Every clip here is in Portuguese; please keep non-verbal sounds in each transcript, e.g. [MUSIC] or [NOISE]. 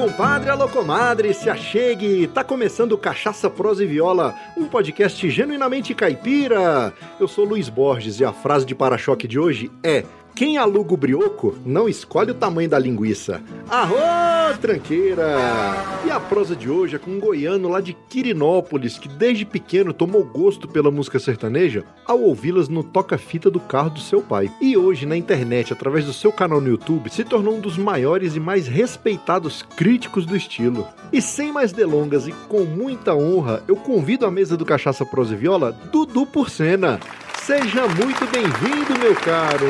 compadre, alô comadre, se achegue! Tá começando Cachaça, Prosa e Viola, um podcast genuinamente caipira. Eu sou Luiz Borges e a frase de para-choque de hoje é quem aluga o brioco não escolhe o tamanho da linguiça. Arro, tranqueira! E a prosa de hoje é com um goiano lá de Quirinópolis que desde pequeno tomou gosto pela música sertaneja ao ouvi-las no toca-fita do carro do seu pai. E hoje na internet, através do seu canal no YouTube, se tornou um dos maiores e mais respeitados críticos do estilo. E sem mais delongas e com muita honra, eu convido à mesa do Cachaça Prosa e Viola Dudu Porcena. Seja muito bem-vindo, meu caro!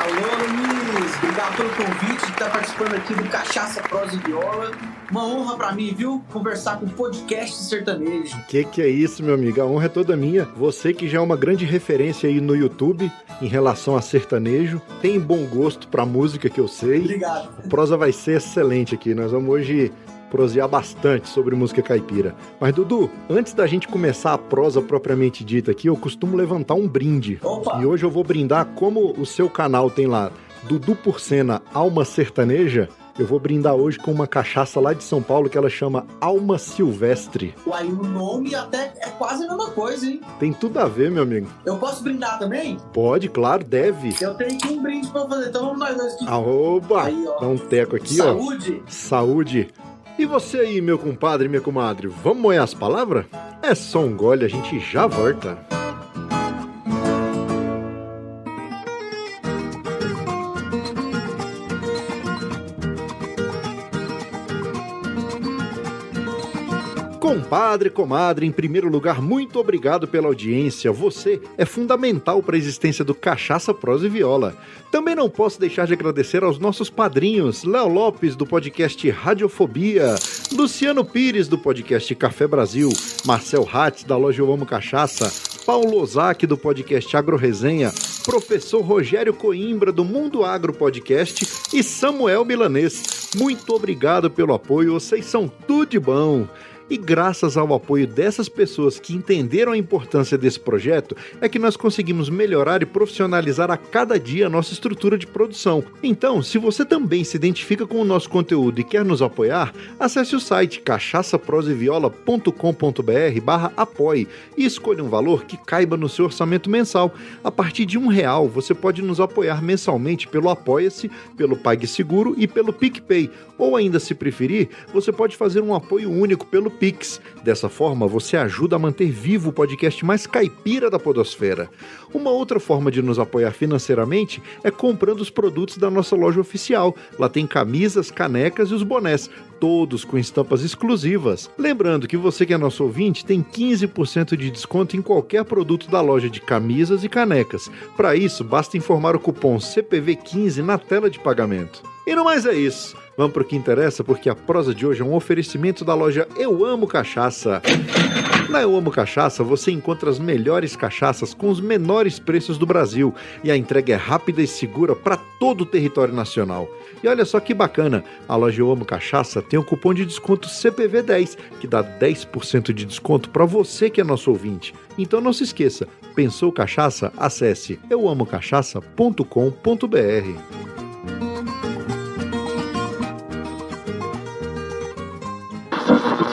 Alô, Luiz! Obrigado pelo convite de estar participando aqui do Cachaça Prosa e Viola. Uma honra para mim, viu? Conversar com podcast sertanejo. Que que é isso, meu amigo? A honra é toda minha. Você que já é uma grande referência aí no YouTube em relação a sertanejo, tem bom gosto pra música que eu sei. Obrigado. A prosa vai ser excelente aqui. Nós vamos hoje prosear bastante sobre música caipira. Mas, Dudu, antes da gente começar a prosa propriamente dita aqui, eu costumo levantar um brinde. Opa! E hoje eu vou brindar como o seu canal tem lá Dudu Porcena Alma Sertaneja. Eu vou brindar hoje com uma cachaça lá de São Paulo que ela chama Alma Silvestre. Uai, o nome até é quase a mesma coisa, hein? Tem tudo a ver, meu amigo. Eu posso brindar também? Pode, claro, deve. Eu tenho aqui um brinde pra fazer, então vamos nós dois aqui. Aoba! Aí, ó. Dá um teco aqui, ó. Saúde! Saúde. E você aí, meu compadre e minha comadre, vamos moer as palavras? É só um gole, a gente já volta. Compadre, comadre, em primeiro lugar, muito obrigado pela audiência. Você é fundamental para a existência do Cachaça, Prosa e Viola. Também não posso deixar de agradecer aos nossos padrinhos: Léo Lopes, do podcast Radiofobia, Luciano Pires, do podcast Café Brasil, Marcel Hatz, da loja Eu Amo Cachaça, Paulo Ozaki, do podcast Agro Resenha, professor Rogério Coimbra, do Mundo Agro Podcast e Samuel Milanês. Muito obrigado pelo apoio, vocês são tudo de bom. E graças ao apoio dessas pessoas que entenderam a importância desse projeto, é que nós conseguimos melhorar e profissionalizar a cada dia a nossa estrutura de produção. Então, se você também se identifica com o nosso conteúdo e quer nos apoiar, acesse o site cachaçaproseviola.com.br barra apoie e escolha um valor que caiba no seu orçamento mensal. A partir de um real, você pode nos apoiar mensalmente pelo Apoia-se, pelo PagSeguro e pelo PicPay. Ou ainda, se preferir, você pode fazer um apoio único pelo Pix. Dessa forma, você ajuda a manter vivo o podcast mais caipira da podosfera. Uma outra forma de nos apoiar financeiramente é comprando os produtos da nossa loja oficial. Lá tem camisas, canecas e os bonés, todos com estampas exclusivas. Lembrando que você que é nosso ouvinte tem 15% de desconto em qualquer produto da loja de camisas e canecas. Para isso, basta informar o cupom CPV15 na tela de pagamento. E no mais é isso. Vamos pro que interessa, porque a prosa de hoje é um oferecimento da loja Eu Amo Cachaça. Na Eu Amo Cachaça você encontra as melhores cachaças com os menores preços do Brasil e a entrega é rápida e segura para todo o território nacional. E olha só que bacana, a loja Eu Amo Cachaça tem o cupom de desconto CPV10, que dá 10% de desconto para você que é nosso ouvinte. Então não se esqueça, pensou cachaça? Acesse euamocachaça.com.br.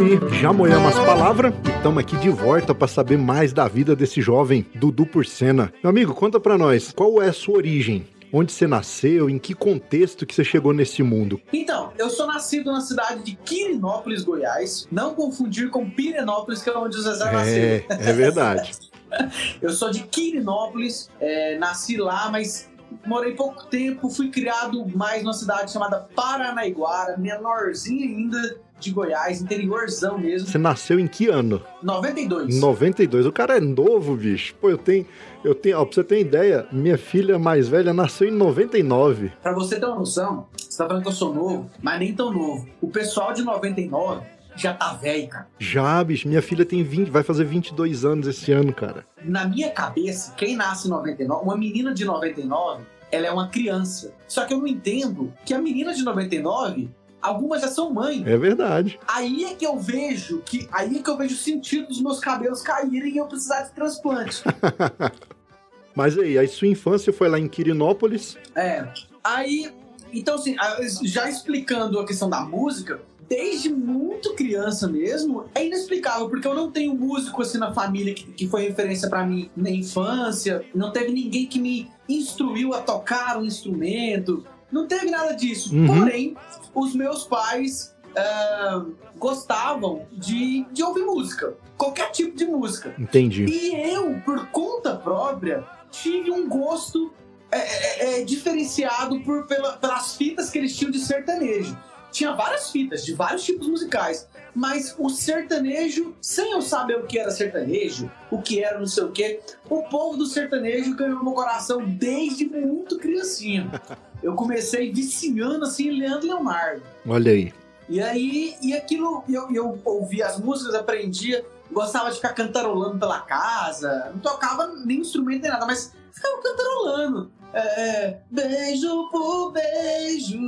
Aí, já moemos as palavras e estamos aqui de volta para saber mais da vida desse jovem Dudu Porcena. Meu amigo, conta pra nós, qual é a sua origem? Onde você nasceu? Em que contexto que você chegou nesse mundo? Então, eu sou nascido na cidade de Quirinópolis, Goiás. Não confundir com Pirenópolis, que é onde o Zezé É, nasceu. é verdade. [LAUGHS] Eu sou de Quirinópolis, é, nasci lá, mas morei pouco tempo. Fui criado mais numa cidade chamada Paranaiguara, menorzinha ainda de Goiás, interiorzão mesmo. Você nasceu em que ano? 92. 92. O cara é novo, bicho. Pô, eu tenho. Eu tenho. Ó, pra você ter ideia, minha filha mais velha nasceu em 99. Pra você ter uma noção, você tá falando que eu sou novo, mas nem tão novo. O pessoal de 99 já tá velho, cara. Já, bicho. Minha filha tem 20, vai fazer 22 anos esse ano, cara. Na minha cabeça, quem nasce em 99, uma menina de 99, ela é uma criança. Só que eu não entendo que a menina de 99 algumas já são mães. É verdade. Aí é que eu vejo que aí é que eu vejo o sentido dos meus cabelos caírem e eu precisar de transplante. [LAUGHS] Mas aí, a sua infância foi lá em Quirinópolis? É. Aí, então assim, já explicando a questão da música, desde muito criança mesmo, é inexplicável, porque eu não tenho músico assim na família que, que foi referência para mim na infância, não teve ninguém que me instruiu a tocar um instrumento, não teve nada disso. Uhum. Porém, os meus pais uh, gostavam de, de ouvir música. Qualquer tipo de música. Entendi. E eu, por conta própria, tive um gosto é, é, é, diferenciado por, pela, pelas fitas que eles tinham de sertanejo. Tinha várias fitas de vários tipos musicais, mas o sertanejo, sem eu saber o que era sertanejo, o que era não sei o que, o povo do sertanejo ganhou meu coração desde muito criancinha. [LAUGHS] Eu comecei viciando assim Leandro Leonardo. Olha aí. E aí, e aquilo, eu, eu ouvia as músicas, aprendia, gostava de ficar cantarolando pela casa, não tocava nem instrumento nem nada, mas ficava cantarolando. É, é beijo por beijo,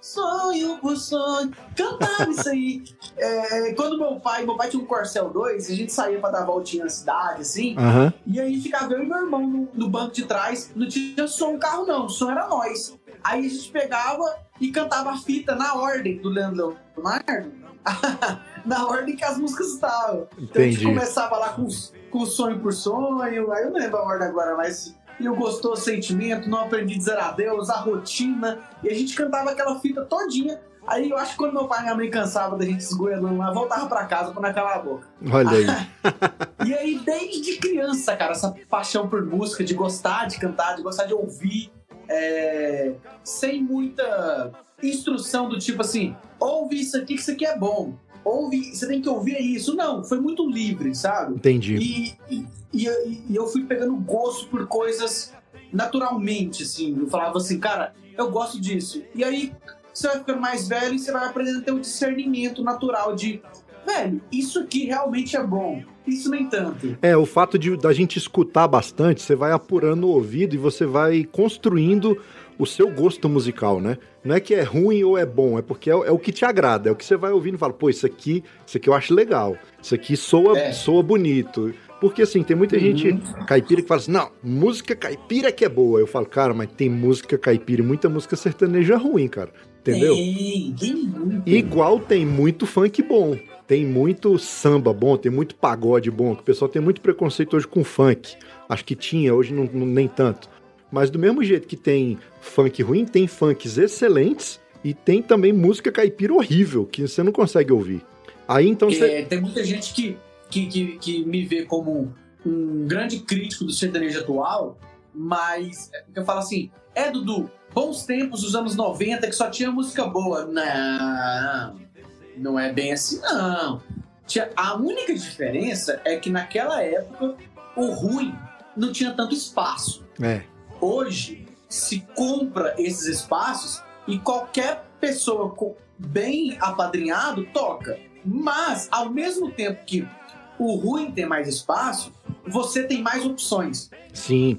sonho por sonho. Cantava isso aí. [LAUGHS] É, quando meu pai, meu pai tinha um Corcel 2, a gente saía pra dar voltinha na cidade, assim, uhum. e aí ficava eu e meu irmão no, no, banco de trás. Não tinha som carro, não, o som era nós. Aí a gente pegava e cantava a fita na ordem do Leandro Leonardo. [LAUGHS] na ordem que as músicas estavam. Então a gente começava lá com, com sonho por sonho, aí eu não lembro a ordem agora, mas e o gostoso sentimento, não aprendi a dizer adeus, a rotina, e a gente cantava aquela fita todinha. Aí eu acho que quando meu pai e minha mãe cansavam da gente esgoelando lá, voltava pra casa pra não calar a boca. Olha aí. [LAUGHS] e aí, desde criança, cara, essa paixão por música, de gostar de cantar, de gostar de ouvir, é, sem muita instrução do tipo assim, ouve isso aqui que isso aqui é bom. Ouve, você tem que ouvir isso. Não, foi muito livre, sabe? Entendi. E, e, e, e eu fui pegando gosto por coisas naturalmente, assim. Eu falava assim, cara, eu gosto disso. E aí você vai ficando mais velho e você vai aprendendo a ter um discernimento natural de, velho, isso aqui realmente é bom. Isso nem tanto. É, o fato de da gente escutar bastante, você vai apurando o ouvido e você vai construindo o seu gosto musical, né? Não é que é ruim ou é bom, é porque é, é o que te agrada, é o que você vai ouvindo e fala, pô, isso aqui, isso aqui eu acho legal, isso aqui soa, é. soa bonito. Porque assim, tem muita uhum. gente caipira que fala assim: não, música caipira que é boa. Eu falo, cara, mas tem música caipira e muita música sertaneja ruim, cara. Entendeu? Tem, tem muito. Igual tem muito funk bom. Tem muito samba bom, tem muito pagode bom, que o pessoal tem muito preconceito hoje com funk. Acho que tinha, hoje não, não, nem tanto. Mas do mesmo jeito que tem funk ruim, tem funks excelentes e tem também música caipira horrível, que você não consegue ouvir. Aí então você. É, tem muita gente que que, que, que me vê como um grande crítico do sertanejo atual, mas eu falo assim, é Dudu, bons tempos dos anos 90 que só tinha música boa. Não, não é bem assim, não. A única diferença é que naquela época o ruim não tinha tanto espaço. É. Hoje se compra esses espaços e qualquer pessoa bem apadrinhado toca. Mas, ao mesmo tempo que o ruim tem mais espaço, você tem mais opções. Sim.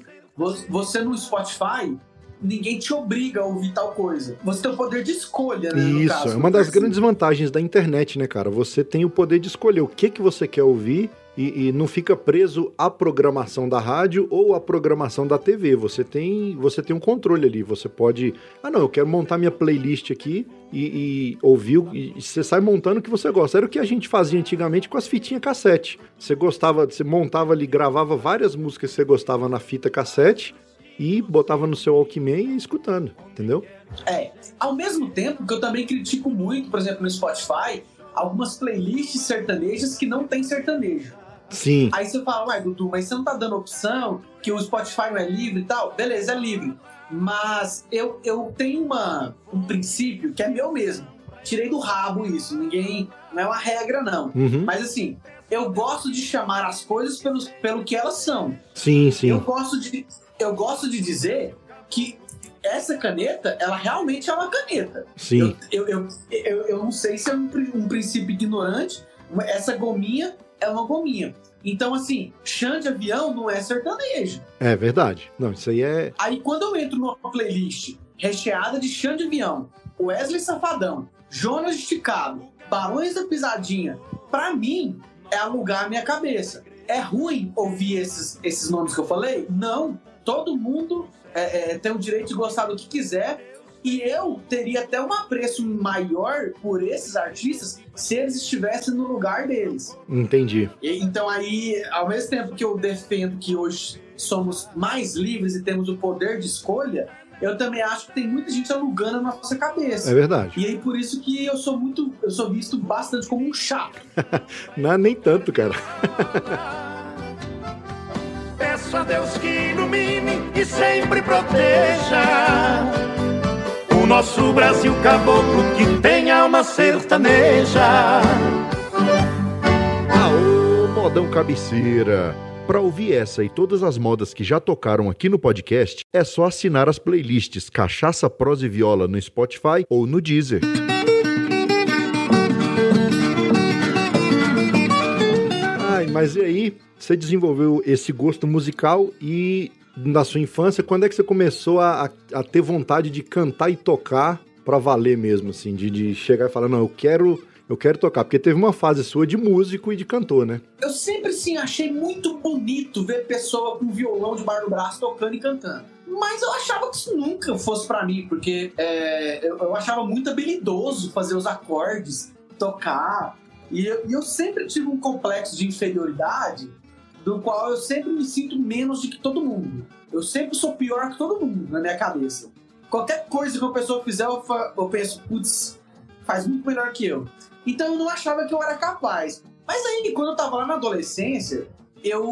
Você no Spotify, ninguém te obriga a ouvir tal coisa. Você tem o poder de escolha, né? Isso, caso, é uma das grandes vantagens da internet, né, cara? Você tem o poder de escolher o que, que você quer ouvir e, e, não fica preso à programação da rádio ou à programação da TV. Você tem, você tem um controle ali. Você pode. Ah, não, eu quero montar minha playlist aqui e, e ouvir. E, e você sai montando o que você gosta. Era o que a gente fazia antigamente com as fitinhas cassete. Você gostava, você montava ali, gravava várias músicas que você gostava na fita cassete e botava no seu Walkman e ia escutando, entendeu? É. Ao mesmo tempo que eu também critico muito, por exemplo, no Spotify, algumas playlists sertanejas que não tem sertanejo. Sim. Aí você fala, ué, Dudu, mas você não tá dando opção que o Spotify não é livre e tal? Beleza, é livre. Mas eu, eu tenho uma, um princípio que é meu mesmo. Tirei do rabo isso. Ninguém. Não é uma regra, não. Uhum. Mas assim, eu gosto de chamar as coisas pelo, pelo que elas são. Sim, sim. Eu gosto de, eu gosto de dizer que essa caneta, ela realmente é uma caneta. Sim. Eu, eu, eu, eu, não sei se é um, um princípio ignorante, essa gominha é uma gominha. Então, assim, chão de avião não é sertanejo. É verdade. Não, isso aí é. Aí quando eu entro numa playlist recheada de chão de avião, Wesley Safadão, Jonas Esticado, Barões da Pisadinha, pra mim é alugar a minha cabeça. É ruim ouvir esses, esses nomes que eu falei? Não. Todo mundo é, é, tem o direito de gostar do que quiser. E eu teria até um apreço maior por esses artistas se eles estivessem no lugar deles. Entendi. E- Então aí, ao mesmo tempo que eu defendo que hoje somos mais livres e temos o poder de escolha, eu também acho que tem muita gente alugando a nossa cabeça. É verdade. E aí por isso que eu sou muito, eu sou visto bastante como um chato. [LAUGHS] Não, nem tanto, cara. [LAUGHS] Peço a Deus que ilumine e sempre proteja o nosso Brasil caboclo que tem alma sertaneja. Aô, modão cabeceira! Para ouvir essa e todas as modas que já tocaram aqui no podcast, é só assinar as playlists Cachaça, Prosa e Viola no Spotify ou no Deezer. Mas e aí? Você desenvolveu esse gosto musical e na sua infância, quando é que você começou a, a- ter vontade de cantar e tocar pra valer mesmo, assim? De, de chegar e falar, não, eu quero, eu quero tocar. Porque teve uma fase sua de músico e de cantor, né? Eu sempre sim achei muito bonito ver pessoa com violão debaixo do braço tocando e cantando. Mas eu achava que isso nunca fosse pra mim, porque é, eu, eu achava muito habilidoso fazer os acordes, tocar. E eu, e eu sempre tive um complexo de inferioridade, do qual eu sempre me sinto menos do que todo mundo. Eu sempre sou pior que todo mundo na minha cabeça. Qualquer coisa que uma pessoa fizer, eu, fa- eu penso, putz, faz muito melhor que eu. Então eu não achava que eu era capaz. Mas aí, quando eu tava lá na adolescência, eu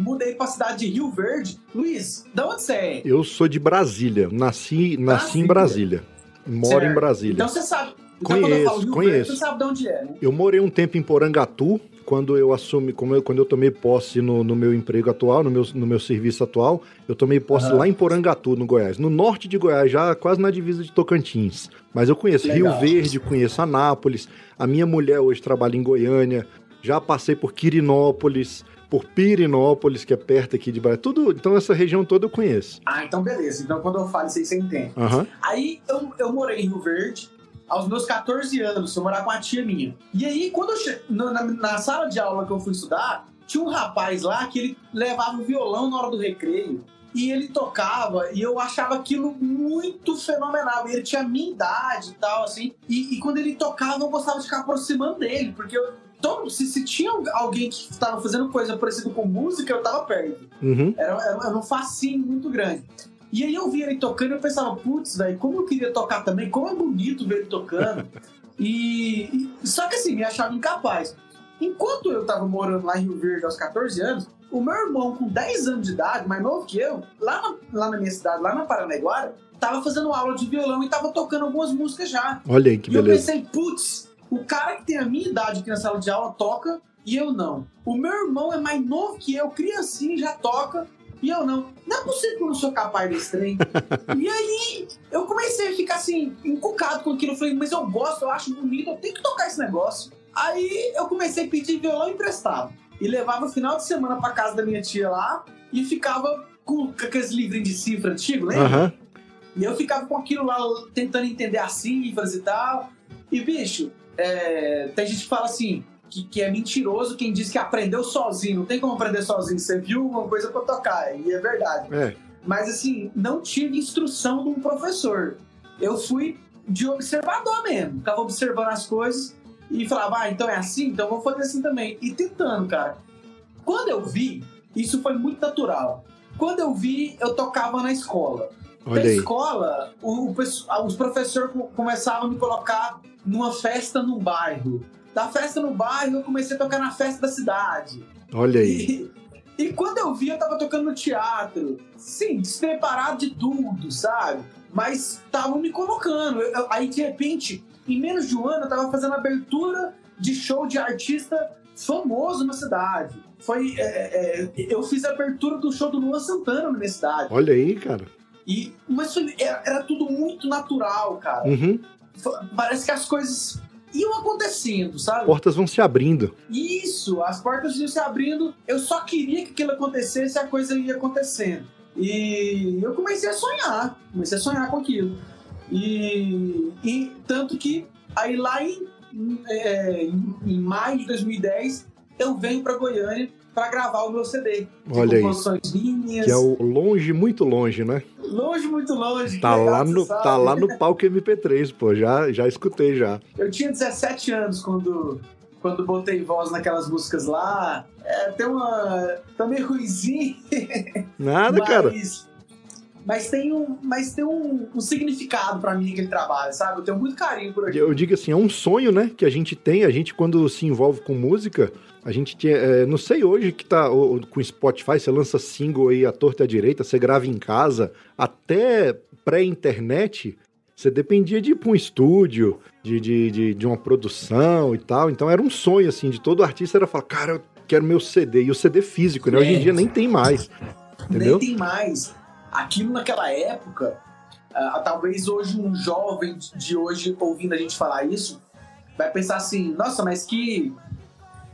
mudei pra cidade de Rio Verde. Luiz, da onde você é? Eu sou de Brasília. Nasci, nasci em Brasília. Moro em Certo. Brasília. Então você sabe. Então quando eu Conheço, falo conheço. Verde, você sabe de onde é, né? Eu morei um tempo em Porangatu, quando eu assumi, como eu- quando eu tomei posse no, no meu emprego atual, no meu, no meu serviço atual, eu tomei posse Aham. lá em Porangatu, no Goiás. No norte de Goiás, já quase na divisa de Tocantins. Mas eu conheço Legal. Rio Verde, conheço Anápolis. A minha mulher hoje trabalha em Goiânia. Já passei por Quirinópolis, por Pirinópolis, que é perto aqui de Brasília. Tudo, então essa região toda eu conheço. Ah, então beleza. Então quando eu falo isso aí, você entende. Aham. Aí eu, eu morei em Rio Verde. Aos meus 14 anos, eu morava com a tia minha. E aí, quando eu che... na, na- sala de aula que eu fui estudar, tinha um rapaz lá que ele levava o violão na hora do recreio. E ele tocava, e eu achava aquilo muito fenomenal. Ele tinha a minha idade e tal, assim. E, e quando ele tocava, eu gostava de ficar aproximando dele, porque eu, todo, se, se tinha alguém que estava fazendo coisa parecida com música, eu tava perto. Uhum. Era, era, era um fascínio muito grande. E aí eu via ele tocando e eu pensava, putz, velho, como eu queria tocar também, como é bonito ver ele tocando. [LAUGHS] e, e- Só que assim, me achava incapaz. Enquanto eu tava morando lá em Rio Verde aos 14 anos, o meu irmão, com 10 anos de idade, mais novo que eu, lá na, lá na minha cidade, lá na Paranaiguara, tava fazendo aula de violão e tava tocando algumas músicas já. Olha aí que E eu beleza. pensei, putz, o cara que tem a minha idade aqui na sala de aula toca e eu não. O meu irmão é mais novo que eu, criancinha, já toca e eu não. Não é possível que eu não sou capaz desse trem. e aí eu comecei a ficar assim, encucado com aquilo. Eu falei, mas eu gosto, eu acho bonito, eu tenho que tocar esse negócio. Aí eu comecei a pedir violão emprestado. E levava o final de semana pra casa da minha tia lá e ficava com com aqueles livrinhos de cifra antigo, lembra? Aham. E eu ficava com aquilo lá, tentando entender as cifras e tal. E, bicho, é, tem gente que fala assim, que, que é mentiroso quem diz que aprendeu sozinho. Não tem como aprender sozinho. Você viu uma coisa pra tocar, e é verdade. É. Mas, assim, não tive instrução de um professor. Eu fui de observador mesmo. Ficava observando as coisas e falava, ah, então é assim? Então eu vou fazer assim também. E tentando, cara. Quando eu vi, isso foi muito natural. Quando eu vi, eu tocava na escola. Olha Na escola, o, o os professores co- começavam a me colocar numa festa no bairro. Da festa no bairro, eu comecei a tocar na festa da cidade. Olha aí. E, e quando eu vi, eu tava tocando no teatro. Sim, despreparado de tudo, sabe? Mas estavam me colocando. Eu- eu- aí, de repente, em menos de um ano, eu tava fazendo abertura de show de artista famoso na cidade. Foi, é, é, eu fiz a abertura do show do Luan Santana na minha cidade. Olha aí, cara. E, mas era, era tudo muito natural, cara. Uhum. Parece que as coisas iam acontecendo, sabe? Portas vão se abrindo. Isso, as portas iam se abrindo. Eu só queria que aquilo acontecesse e a coisa ia acontecendo. E eu comecei a sonhar, comecei a sonhar com aquilo. E, e tanto que aí lá em, é, em- em maio de 2010 eu venho pra Goiânia pra gravar o meu CD. Olha aí. minhas, Que é o longe, muito longe, né? longe, muito longe. Tá legal lá no, sabe. tá lá no palco MP3, pô. Já, já escutei já. Eu tinha 17 anos quando, quando botei voz naquelas músicas lá. É, tem uma. Tá meio ruizinho. Nada, [LAUGHS] mas, cara. Mas tem, um, mas tem um, um significado pra mim aquele trabalho, sabe? Eu tenho muito carinho por aquilo. Eu digo assim, é um sonho, né, que a gente tem, a gente quando se envolve com música, a gente tinha, é, não sei hoje que tá o- com Spotify, você lança single aí à torta e à direita, você grava em casa, até pré-internet, você dependia de ir pra um estúdio, de, de, de, de uma produção e tal, então era um sonho, assim, de todo artista, era falar, cara, eu quero meu CD, e o CD físico, né, hoje em É. dia nem tem mais, entendeu? Nem tem mais. Aquilo naquela época, ah, talvez hoje um jovem de hoje ouvindo a gente falar isso, vai pensar assim, nossa, mas que,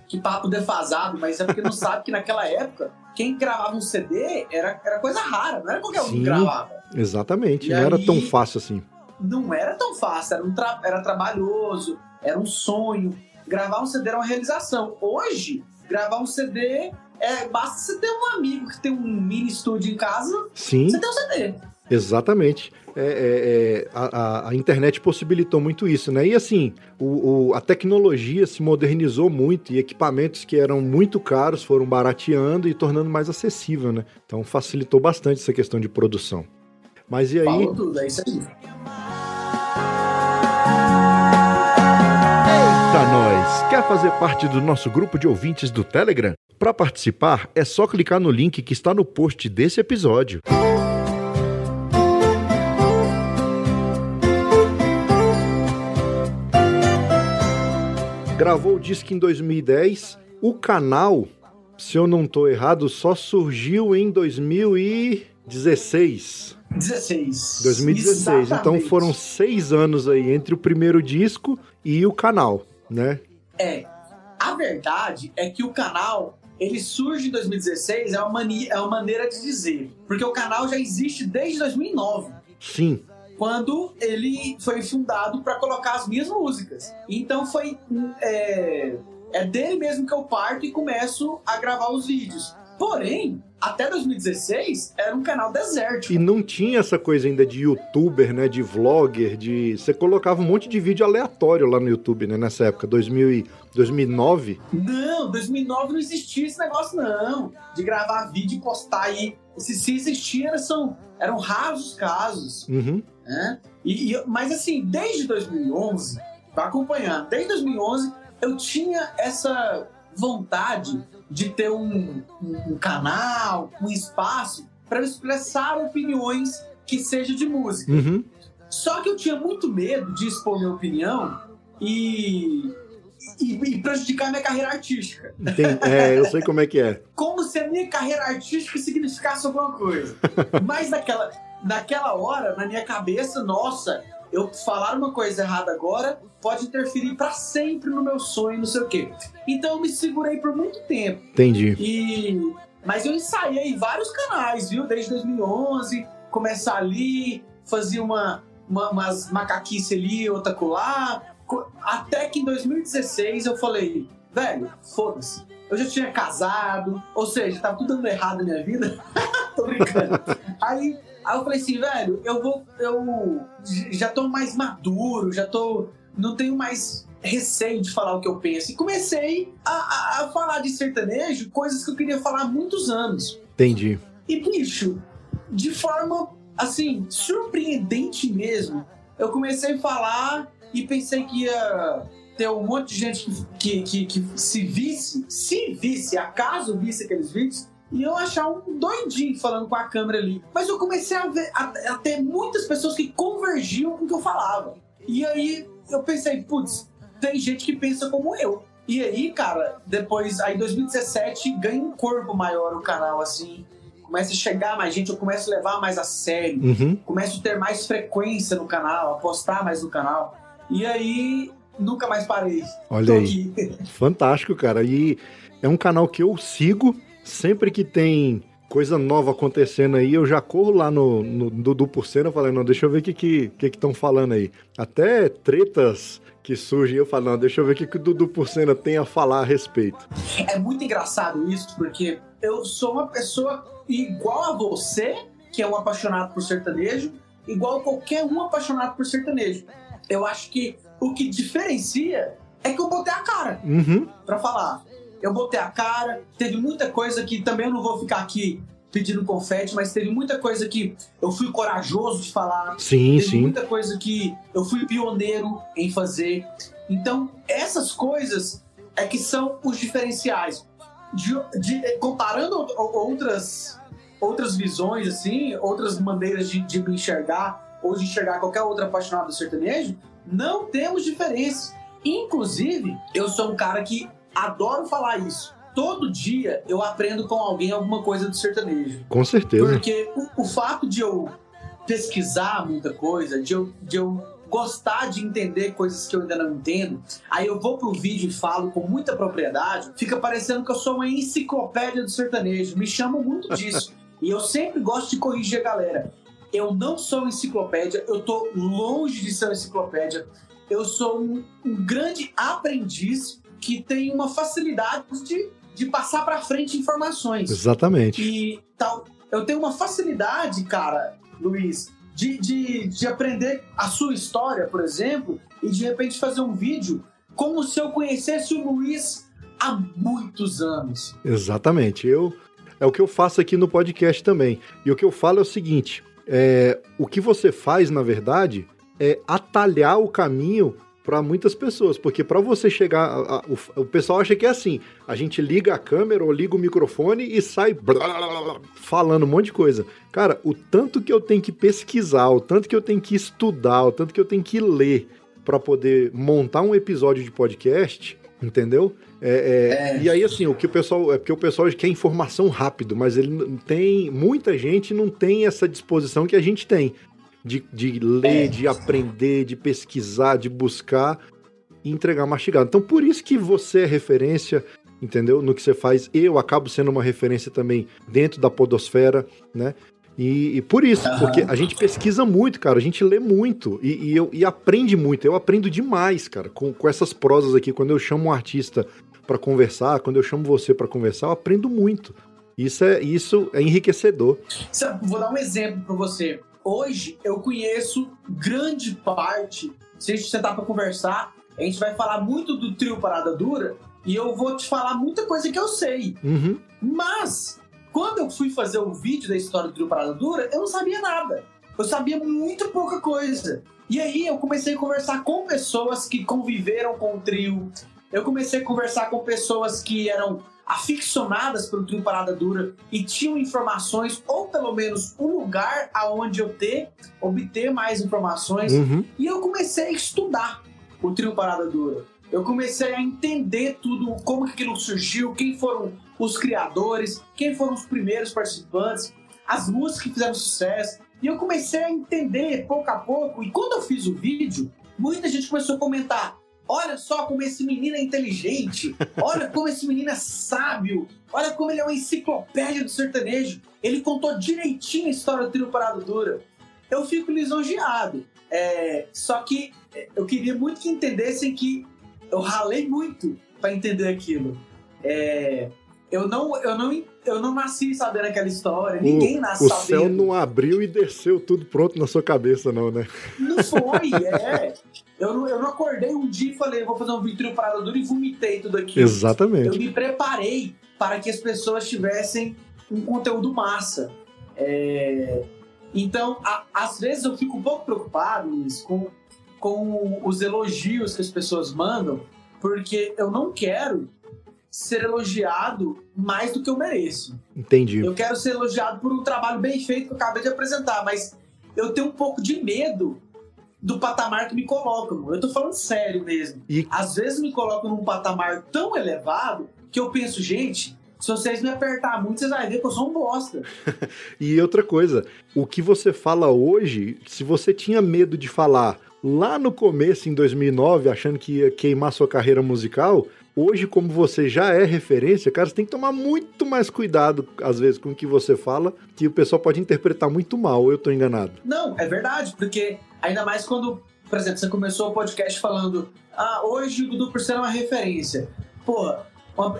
que papo defasado, mas é porque não sabe que naquela época, quem gravava um CD era, era coisa rara, não era qualquer um Sim. que gravava. Exatamente, E não era aí- tão fácil assim. Não era tão fácil, era, um tra- era trabalhoso, era um sonho. Gravar um CD era uma realização. Hoje, gravar um CD, é, basta você ter um amigo que tem um mini estúdio em casa, Sim. você tem um CD. Exatamente. É, é, é, a, a- internet possibilitou muito isso, né? E assim, o, o- a tecnologia se modernizou muito e equipamentos que eram muito caros foram barateando e tornando mais acessível, né? Então facilitou bastante essa questão de produção. Mas e aí, Falou tudo, é isso aí. Quer fazer parte do nosso grupo de ouvintes do Telegram? Para participar, é só clicar no link que está no post desse episódio. Gravou o disco em 2010. O canal, se eu não estou errado, só surgiu em 2016. 16. 2016. Então Exatamente. foram seis anos aí entre o primeiro disco e o canal, né? É. A verdade é que o canal, ele surge em 2016, é uma, mania, é uma maneira de dizer. Porque o canal já existe desde 2009. Sim. quando ele foi fundado para colocar as minhas músicas. Então foi é, é dele mesmo que eu parto e começo a gravar os vídeos. Porém, até 2016 era um canal deserto. E não tinha essa coisa ainda de youtuber, né? De vlogger, de. Você colocava um monte de vídeo aleatório lá no YouTube, né? Nessa época, 2000 e 2009. Não, 2009 não existia esse negócio não, de gravar vídeo e postar aí. Se, se existia, são, eram raros os casos. Uhum. né? E, e- mas assim, desde 2011, vai acompanhando, desde 2011 eu tinha essa vontade de ter um, um- canal, um espaço para expressar opiniões que seja de música. Uhum. Só que eu tinha muito medo de expor minha opinião e, e, e prejudicar minha carreira artística. Tem- é, eu sei como é que é. Como se a minha carreira artística significasse alguma coisa. [LAUGHS] Mas naquela, naquela hora, na minha cabeça, nossa, eu falar uma coisa errada agora pode interferir pra sempre no meu sonho, não sei o quê. Então eu me segurei por muito tempo. Entendi. E mas eu ensaiei vários canais, viu? Desde 2011, começar ali, fazia uma, uma umas macaquices ali, outra colar, Co- até que em 2016 eu falei, velho, foda-se. Eu já tinha casado, ou seja, tava tudo dando errado na minha vida. [LAUGHS] tô brincando. Aí, aí eu falei assim, velho, eu vou. Eu já tô mais maduro, já tô. Não tenho mais receio de falar o que eu penso. E comecei a, a- a falar de sertanejo, coisas que eu queria falar há muitos anos. Entendi. E, bicho, de forma, assim, surpreendente mesmo, eu comecei a falar e pensei que ia ter um monte de gente que, que, que, que se visse, se visse, acaso visse aqueles vídeos, iam achar um doidinho falando com a câmera ali. Mas eu comecei a, ver, a, a ter muitas pessoas que convergiam com o que eu falava. E aí eu pensei, putz, tem gente que pensa como eu. E aí, cara, depois, aí em 2017, ganha um corpo maior o canal, assim. começa a chegar mais gente, eu começo a levar mais a sério, Uhum. começo a ter mais frequência no canal, a postar mais no canal. E aí, nunca mais parei. Olha Tô aí. aqui. [LAUGHS] Fantástico, cara. E é um canal que eu sigo. Sempre que tem coisa nova acontecendo aí, eu já corro lá no, no Dudu por cena falando, não, deixa eu ver o que que que estão falando aí. Até tretas que surgem, eu falo, não, deixa eu ver o que, que o Dudu por cena tem a falar a respeito. É muito engraçado isso, porque eu sou uma pessoa igual a você, que é um apaixonado por sertanejo, igual qualquer um apaixonado por sertanejo. Eu acho que o que diferencia é que eu botei a cara Uhum. pra falar. Eu botei a cara, teve muita coisa que também eu não vou ficar aqui pedindo confete, mas teve muita coisa que eu fui corajoso de falar, Sim, Teve sim. muita coisa que eu fui pioneiro em fazer. Então, essas coisas é que são os diferenciais. De, de- comparando ou- outras, outras visões, assim, outras maneiras de, de me enxergar, ou de enxergar qualquer outro apaixonado do sertanejo, não temos diferença. Inclusive, eu sou um cara que adoro falar isso. Todo dia eu aprendo com alguém alguma coisa do sertanejo. Com certeza. Porque o, o fato de eu pesquisar muita coisa, de eu, de eu gostar de entender coisas que eu ainda não entendo, aí eu vou pro vídeo e falo com muita propriedade, fica parecendo que eu sou uma enciclopédia do sertanejo. Me chamam muito disso. [LAUGHS] e eu sempre gosto de corrigir a galera. Eu não sou uma enciclopédia, eu tô longe de ser uma enciclopédia. Eu sou um, um grande aprendiz que tem uma facilidade de, de passar para frente informações. Exatamente. E tal, eu tenho uma facilidade, cara, Luiz, de, de, de aprender a sua história, por exemplo, e de repente fazer um vídeo como se eu conhecesse o Luiz há muitos anos. Exatamente. Eu é o que eu faço aqui no podcast também. E o que eu falo é o seguinte: é, o que você faz, na verdade, é atalhar o caminho para muitas pessoas, porque para você chegar, a- a- o, o pessoal acha que é assim: a gente liga a câmera ou liga o microfone e sai blá, blá, blá, blá, falando um monte de coisa. Cara, o tanto que eu tenho que pesquisar, o tanto que eu tenho que estudar, o tanto que eu tenho que ler para poder montar um episódio de podcast, entendeu? É, é, É. E aí, assim, o que o pessoal. É porque o pessoal quer informação rápido, mas ele não tem. Muita gente não tem essa disposição que a gente tem. De, de ler, É. de aprender, de pesquisar, de buscar e entregar mastigado. Então, por isso que você é referência, entendeu? No que você faz. Eu acabo sendo uma referência também dentro da podosfera, né? E, e por isso, Aham. porque a gente pesquisa muito, cara, a gente lê muito e, e eu, e aprende muito. Eu aprendo demais, cara, com, com essas prosas aqui. Quando eu chamo um artista para conversar, quando eu chamo você para conversar, eu aprendo muito. Isso é, isso é enriquecedor. Sabe, Vou dar um exemplo para você. Hoje eu conheço grande parte. Se a gente sentar para conversar, a gente vai falar muito do trio Parada Dura e eu vou te falar muita coisa que eu sei. Uhum. Mas, quando eu fui fazer o vídeo da história do Trio Parada Dura, eu não sabia nada. Eu sabia muito pouca coisa. E aí eu comecei a conversar com pessoas que conviveram com o trio. Eu comecei a conversar com pessoas que eram aficionadas pelo trio Parada Dura e tinham informações, ou pelo menos um lugar aonde eu ter, obter mais informações. Uhum. E eu comecei a estudar o trio Parada Dura. Eu comecei a entender tudo, como que aquilo surgiu, quem foram os criadores, quem foram os primeiros participantes, as músicas que fizeram sucesso. E eu comecei a entender pouco a pouco. E quando eu fiz o vídeo, muita gente começou a comentar: olha só como esse menino é inteligente, olha como esse menino é sábio, olha como ele é uma enciclopédia do sertanejo. Ele contou direitinho a história do trio Parada Dura. Eu fico lisonjeado. É, só que é, eu queria muito que entendessem que eu ralei muito para entender aquilo. É, eu, não, eu, não, eu não nasci sabendo aquela história, ninguém nasce O sabendo. céu não abriu e desceu tudo pronto na sua cabeça, não, né? Não foi, [LAUGHS] é. Eu não, eu não acordei um dia e falei, vou fazer um vídeo parada dura e vomitei tudo aquilo. Eu Exatamente. me preparei para que as pessoas tivessem um conteúdo massa. É, Então, a- às vezes eu fico um pouco preocupado Luiz, com, com os elogios que as pessoas mandam, porque eu não quero ser elogiado mais do que eu mereço. Entendi. Eu quero ser elogiado por um trabalho bem feito que eu acabei de apresentar, mas eu tenho um pouco de medo do patamar que me colocam. Eu tô falando sério mesmo. E- Às vezes me colocam num patamar tão elevado que eu penso, gente, Se vocês me apertar muito, vocês vão ver que eu sou um bosta. [LAUGHS] e outra coisa, o que você fala hoje, se você tinha medo de falar lá no começo, em 2009, achando que ia queimar sua carreira musical, hoje, como você já é referência, cara, você tem que tomar muito mais cuidado, às vezes, com o que você fala, que o pessoal pode interpretar muito mal, eu tô enganado. Não, é verdade, porque ainda mais quando, por exemplo, você começou o podcast falando, ah, hoje o Dudu por ser uma referência. Pô,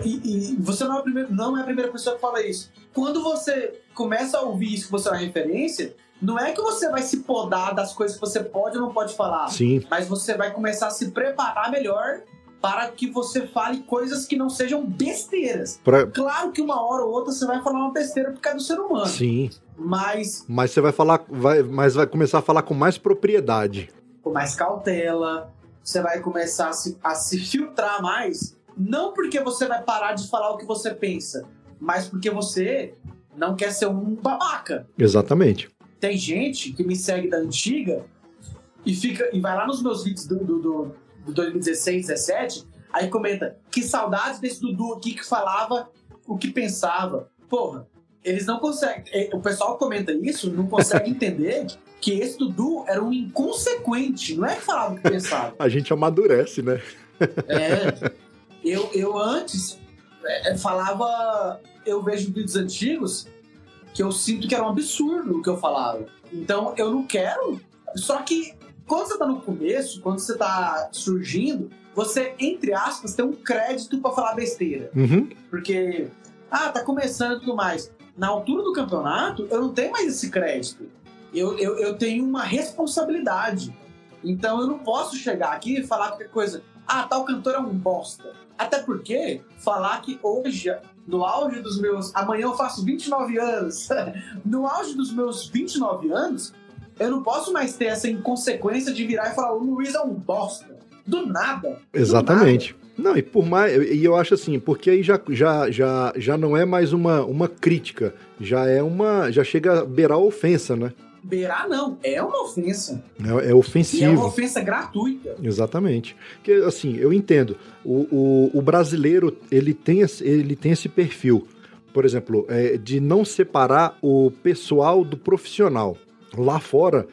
e, e, você não é, primeira, não é a primeira pessoa que fala isso. Quando você começa a ouvir isso que você é uma referência, não é que você vai se podar das coisas que você pode ou não pode falar. Sim. Mas você vai começar a se preparar melhor para que você fale coisas que não sejam besteiras. Pra... Claro que uma hora ou outra você vai falar uma besteira por causa do ser humano. Sim. Mas. Mas você vai falar. Vai, mas vai começar a falar com mais propriedade. Com mais cautela. Você vai começar a se, a se filtrar mais. Não porque você vai parar de falar o que você pensa, mas porque você não quer ser um babaca. Exatamente. Tem gente que me segue da antiga e fica e vai lá nos meus vídeos do, do, do, do 2016, 17, aí comenta que saudades desse Dudu aqui que falava o que pensava. Porra, eles não conseguem. É, o pessoal comenta isso, não consegue [LAUGHS] entender que esse Dudu era um inconsequente, não é que falava o que pensava. A gente amadurece, né? É. Eu, eu antes é, é, falava. Eu vejo vídeos antigos que eu sinto que era um absurdo o que eu falava. Então eu não quero. Só que quando você tá no começo, quando você tá surgindo, você, entre aspas, tem um crédito para falar besteira. Uhum. Porque, ah, tá começando e tudo mais. Na altura do campeonato, eu não tenho mais esse crédito. Eu, eu, eu tenho uma responsabilidade. Então eu não posso chegar aqui e falar qualquer coisa. Ah, tal cantor é um bosta. Até porque falar que hoje, no auge dos meus. Amanhã eu faço 29 anos. [LAUGHS] no auge dos meus 29 anos, eu não posso mais ter essa inconsequência de virar e falar: o Luiz é um bosta. Do nada. Exatamente. Do nada. Não, e por mais. E eu acho assim, porque aí já, já, já, já não é mais uma, uma crítica, já é uma. já chega a beirar a ofensa, né? Beirar não, é uma ofensa. É, é ofensivo. E é uma ofensa gratuita. Exatamente. Porque, assim, eu entendo. O, o, o brasileiro, ele tem, ele tem esse perfil, por exemplo, é, de não separar o pessoal do profissional. Lá fora,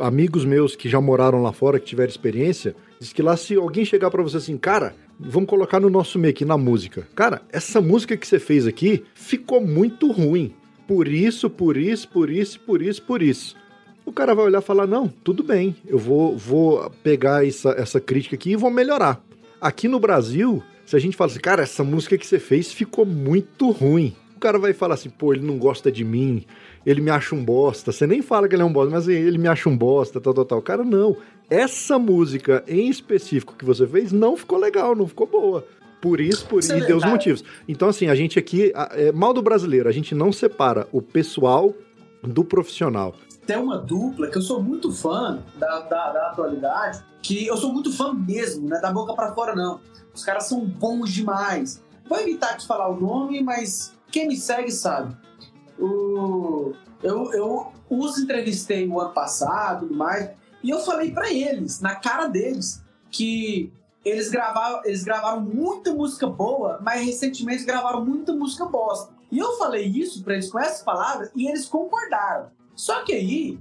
amigos meus que já moraram lá fora, que tiveram experiência, diz que lá se alguém chegar para você assim, cara, vamos colocar no nosso meio aqui na música. Cara, essa música que você fez aqui ficou muito ruim por isso, por isso, por isso, por isso, por isso. O cara vai olhar e falar: não, tudo bem, eu vou, vou pegar essa, essa crítica aqui e vou melhorar. Aqui no Brasil, se a gente fala assim, cara, essa música que você fez ficou muito ruim. O cara vai falar assim, pô, ele não gosta de mim, ele me acha um bosta. Você nem fala que ele é um bosta, mas ele me acha um bosta, tal, tal, tal. Cara, não. Essa música em específico que você fez não ficou legal, não ficou boa. Por isso, por isso, e deu os motivos. Então, assim, a gente aqui, é mal do brasileiro, a gente não separa o pessoal do profissional. Tem uma dupla que eu sou muito fã da, da, da atualidade, que eu sou muito fã mesmo, não é da boca para fora, não. Os caras são bons demais. Vou evitar de falar o nome, mas quem me segue sabe. O, eu, eu os entrevistei no ano passado e tudo mais, e eu falei para eles, na cara deles, que eles gravaram, eles gravaram muita música boa, mas recentemente gravaram muita música bosta. E eu falei isso para eles com essas palavras e eles concordaram. Só que aí,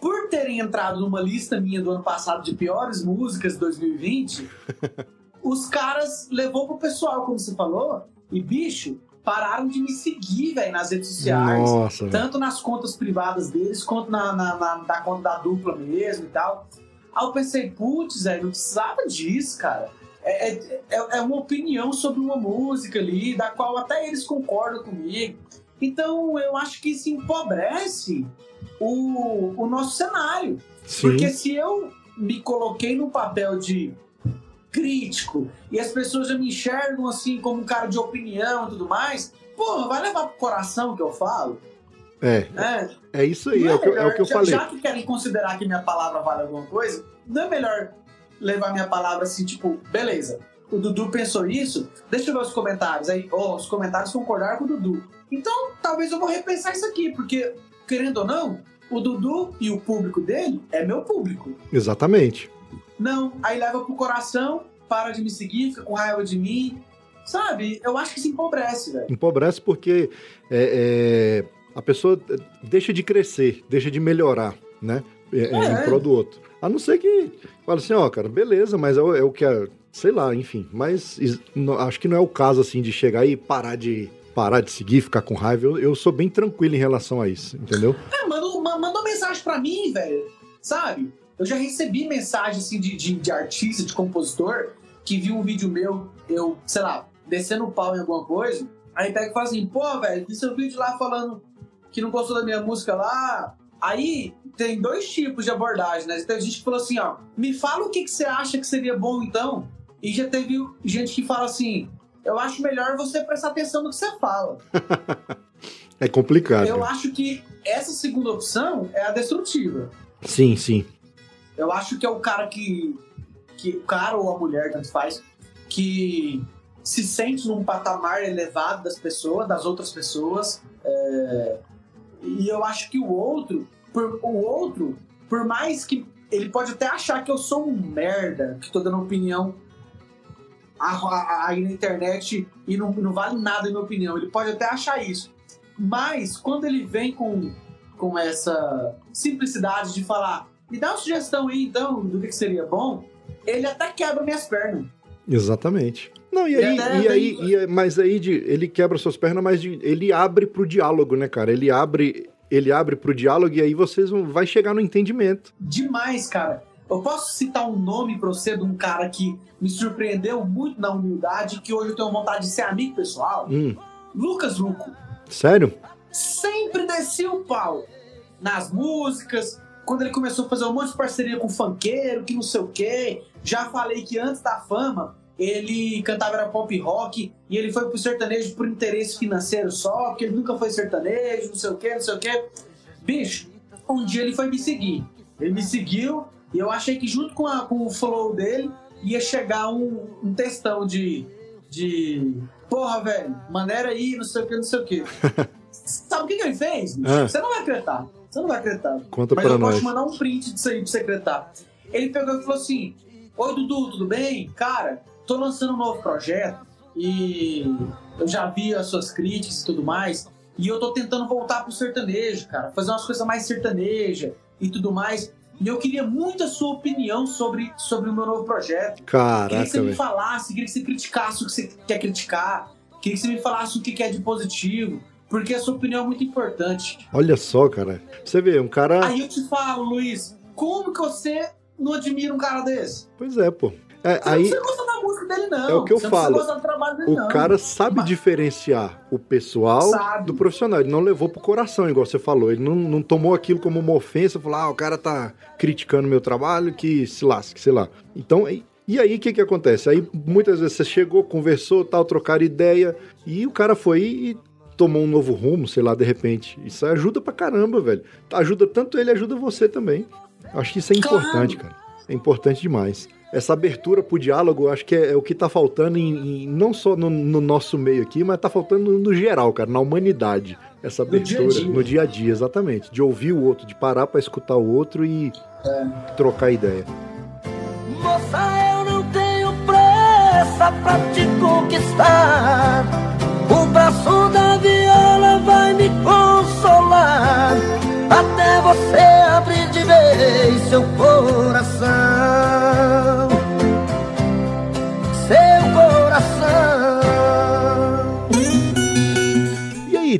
por terem entrado numa lista minha do ano passado de piores músicas de 2020, [LAUGHS] os caras levou pro pessoal, como você falou, e bicho, pararam de me seguir, velho, nas redes sociais. Nossa, tanto nas contas privadas deles, quanto na, na, na, na conta da dupla mesmo e tal. Aí eu pensei, putz, velho, não precisava disso, cara. É, é, é, é uma opinião sobre uma música ali, da qual até eles concordam comigo. Então eu acho que isso empobrece o, o nosso cenário. Sim. Porque se eu me coloquei no papel de crítico e as pessoas já me enxergam assim como um cara de opinião e tudo mais, porra, vai levar pro coração o que eu falo? É. É, é isso aí, é, o que, é, o que, eu já, falei. Já que querem considerar que minha palavra vale alguma coisa, não é melhor levar minha palavra assim, tipo, beleza, o Dudu pensou isso, deixa eu ver os comentários. Aí, oh, os comentários concordaram com o Dudu. Então, talvez eu vou repensar isso aqui, porque, querendo ou não, o Dudu e o público dele é meu público. Exatamente. Não, aí leva pro coração, para de me seguir, fica com raiva de mim, Sabe? Eu acho que se empobrece, velho. Empobrece porque é, é, a pessoa deixa de crescer, deixa de melhorar, né? É, é. em prol do outro. A não ser que fala assim, ó, cara, beleza, mas é, o- é o que é, sei lá, enfim. Mas is- não- acho que não é o caso, assim, de chegar e parar de parar de seguir, ficar com raiva. Eu, eu sou bem tranquilo em relação a isso, entendeu? É, mandou, ma- mandou mensagem pra mim, velho. Sabe? Eu já recebi mensagem assim de, de, de artista, de compositor, que viu um vídeo meu, eu, sei lá, descendo o pau em alguma coisa. Aí pega e fala assim, pô, velho, vi seu vídeo lá falando que não gostou da minha música lá. Aí tem dois tipos de abordagem, né? Tem gente que falou assim, ó, me fala o que, que você acha que seria bom então. E já teve gente que fala assim, eu acho melhor você prestar atenção no que você fala. [LAUGHS] É complicado. Eu acho que essa segunda opção é a destrutiva. Sim, sim. Eu acho que é o cara que. que o cara ou a mulher, tanto faz, que se sente num patamar elevado das pessoas, das outras pessoas. é, E eu acho que o outro, por, o outro, por mais que ele pode até achar que eu sou um merda, que tô dando opinião a- a- aí na internet e não, não vale nada, minha opinião. Ele pode até achar isso. Mas quando ele vem com, com essa simplicidade de falar, me dá uma sugestão aí então do que, que seria bom, ele até quebra minhas pernas. Exatamente. Não, e aí, E e aí, e aí- mas aí de, ele quebra suas pernas, mas de- ele abre pro diálogo, né, cara? Ele abre, ele abre pro diálogo e aí vocês vão vai chegar no entendimento. Demais, cara. Eu posso citar um nome pra você de um cara que me surpreendeu muito na humildade, que hoje eu tenho vontade de ser amigo pessoal? Hum, Lucas Luco. sério? sempre descia o pau nas músicas. Quando ele começou a fazer um monte de parceria com funkeiro, que não sei o quê. Já falei que antes da fama, ele cantava era pop rock e ele foi pro sertanejo por interesse financeiro só, porque ele nunca foi sertanejo, não sei o quê, não sei o quê. Bicho, um dia ele foi me seguir. Ele me seguiu e eu achei que junto com, a- com o flow dele ia chegar um, um textão de, de. Porra, velho, maneira aí, não sei o que, não sei o que. [LAUGHS] Sabe o que, que ele fez? Ah. Você não vai acreditar. Você não vai acreditar. Conta Mas pra eu posso nós. te mandar um print disso aí você acreditar. Ele pegou e falou assim: Oi, Dudu, tudo bem? Cara, tô lançando um novo projeto e eu já vi as suas críticas e tudo mais. E eu tô tentando voltar pro sertanejo, cara, fazer umas coisas mais sertaneja e tudo mais. E eu queria muito a sua opinião sobre, sobre o meu novo projeto. Queria que Caraca, você me falasse, queria que você criticasse o que você quer criticar, queria que você me falasse o que que é de positivo, porque a sua opinião é muito importante. Olha só, cara. Você vê, um cara. Aí eu te falo, Luiz, como que você não admira um cara desse? Pois é, pô. É, Você aí não precisa gostar da música dele, não. É o que eu você falo. Não precisa gostar do trabalho dele, o não. cara sabe Mas- diferenciar o pessoal Sabe. do profissional. Ele não levou pro coração, igual você falou. Ele não, não tomou aquilo como uma ofensa, falou, ah, o cara tá criticando meu trabalho, que se lasque, sei lá. Então, e, e aí o que que acontece? Aí muitas vezes você chegou, conversou, tal, trocaram ideia, e o cara foi e tomou um novo rumo, sei lá, de repente. Isso ajuda pra caramba, velho. Ajuda tanto ele, ajuda você também. Acho que isso é Claro. importante, cara. É importante demais. Essa abertura pro diálogo, eu acho que é, é o que tá faltando em, em- não só no, no nosso meio aqui, mas tá faltando no, no geral, cara, na humanidade. Essa No dia abertura dia. no dia a dia, exatamente. De ouvir o outro, de parar pra escutar o outro e É. trocar ideia. Moça, eu não tenho pressa pra te conquistar. O braço da viola vai me consolar. Até você abrir de seu coração.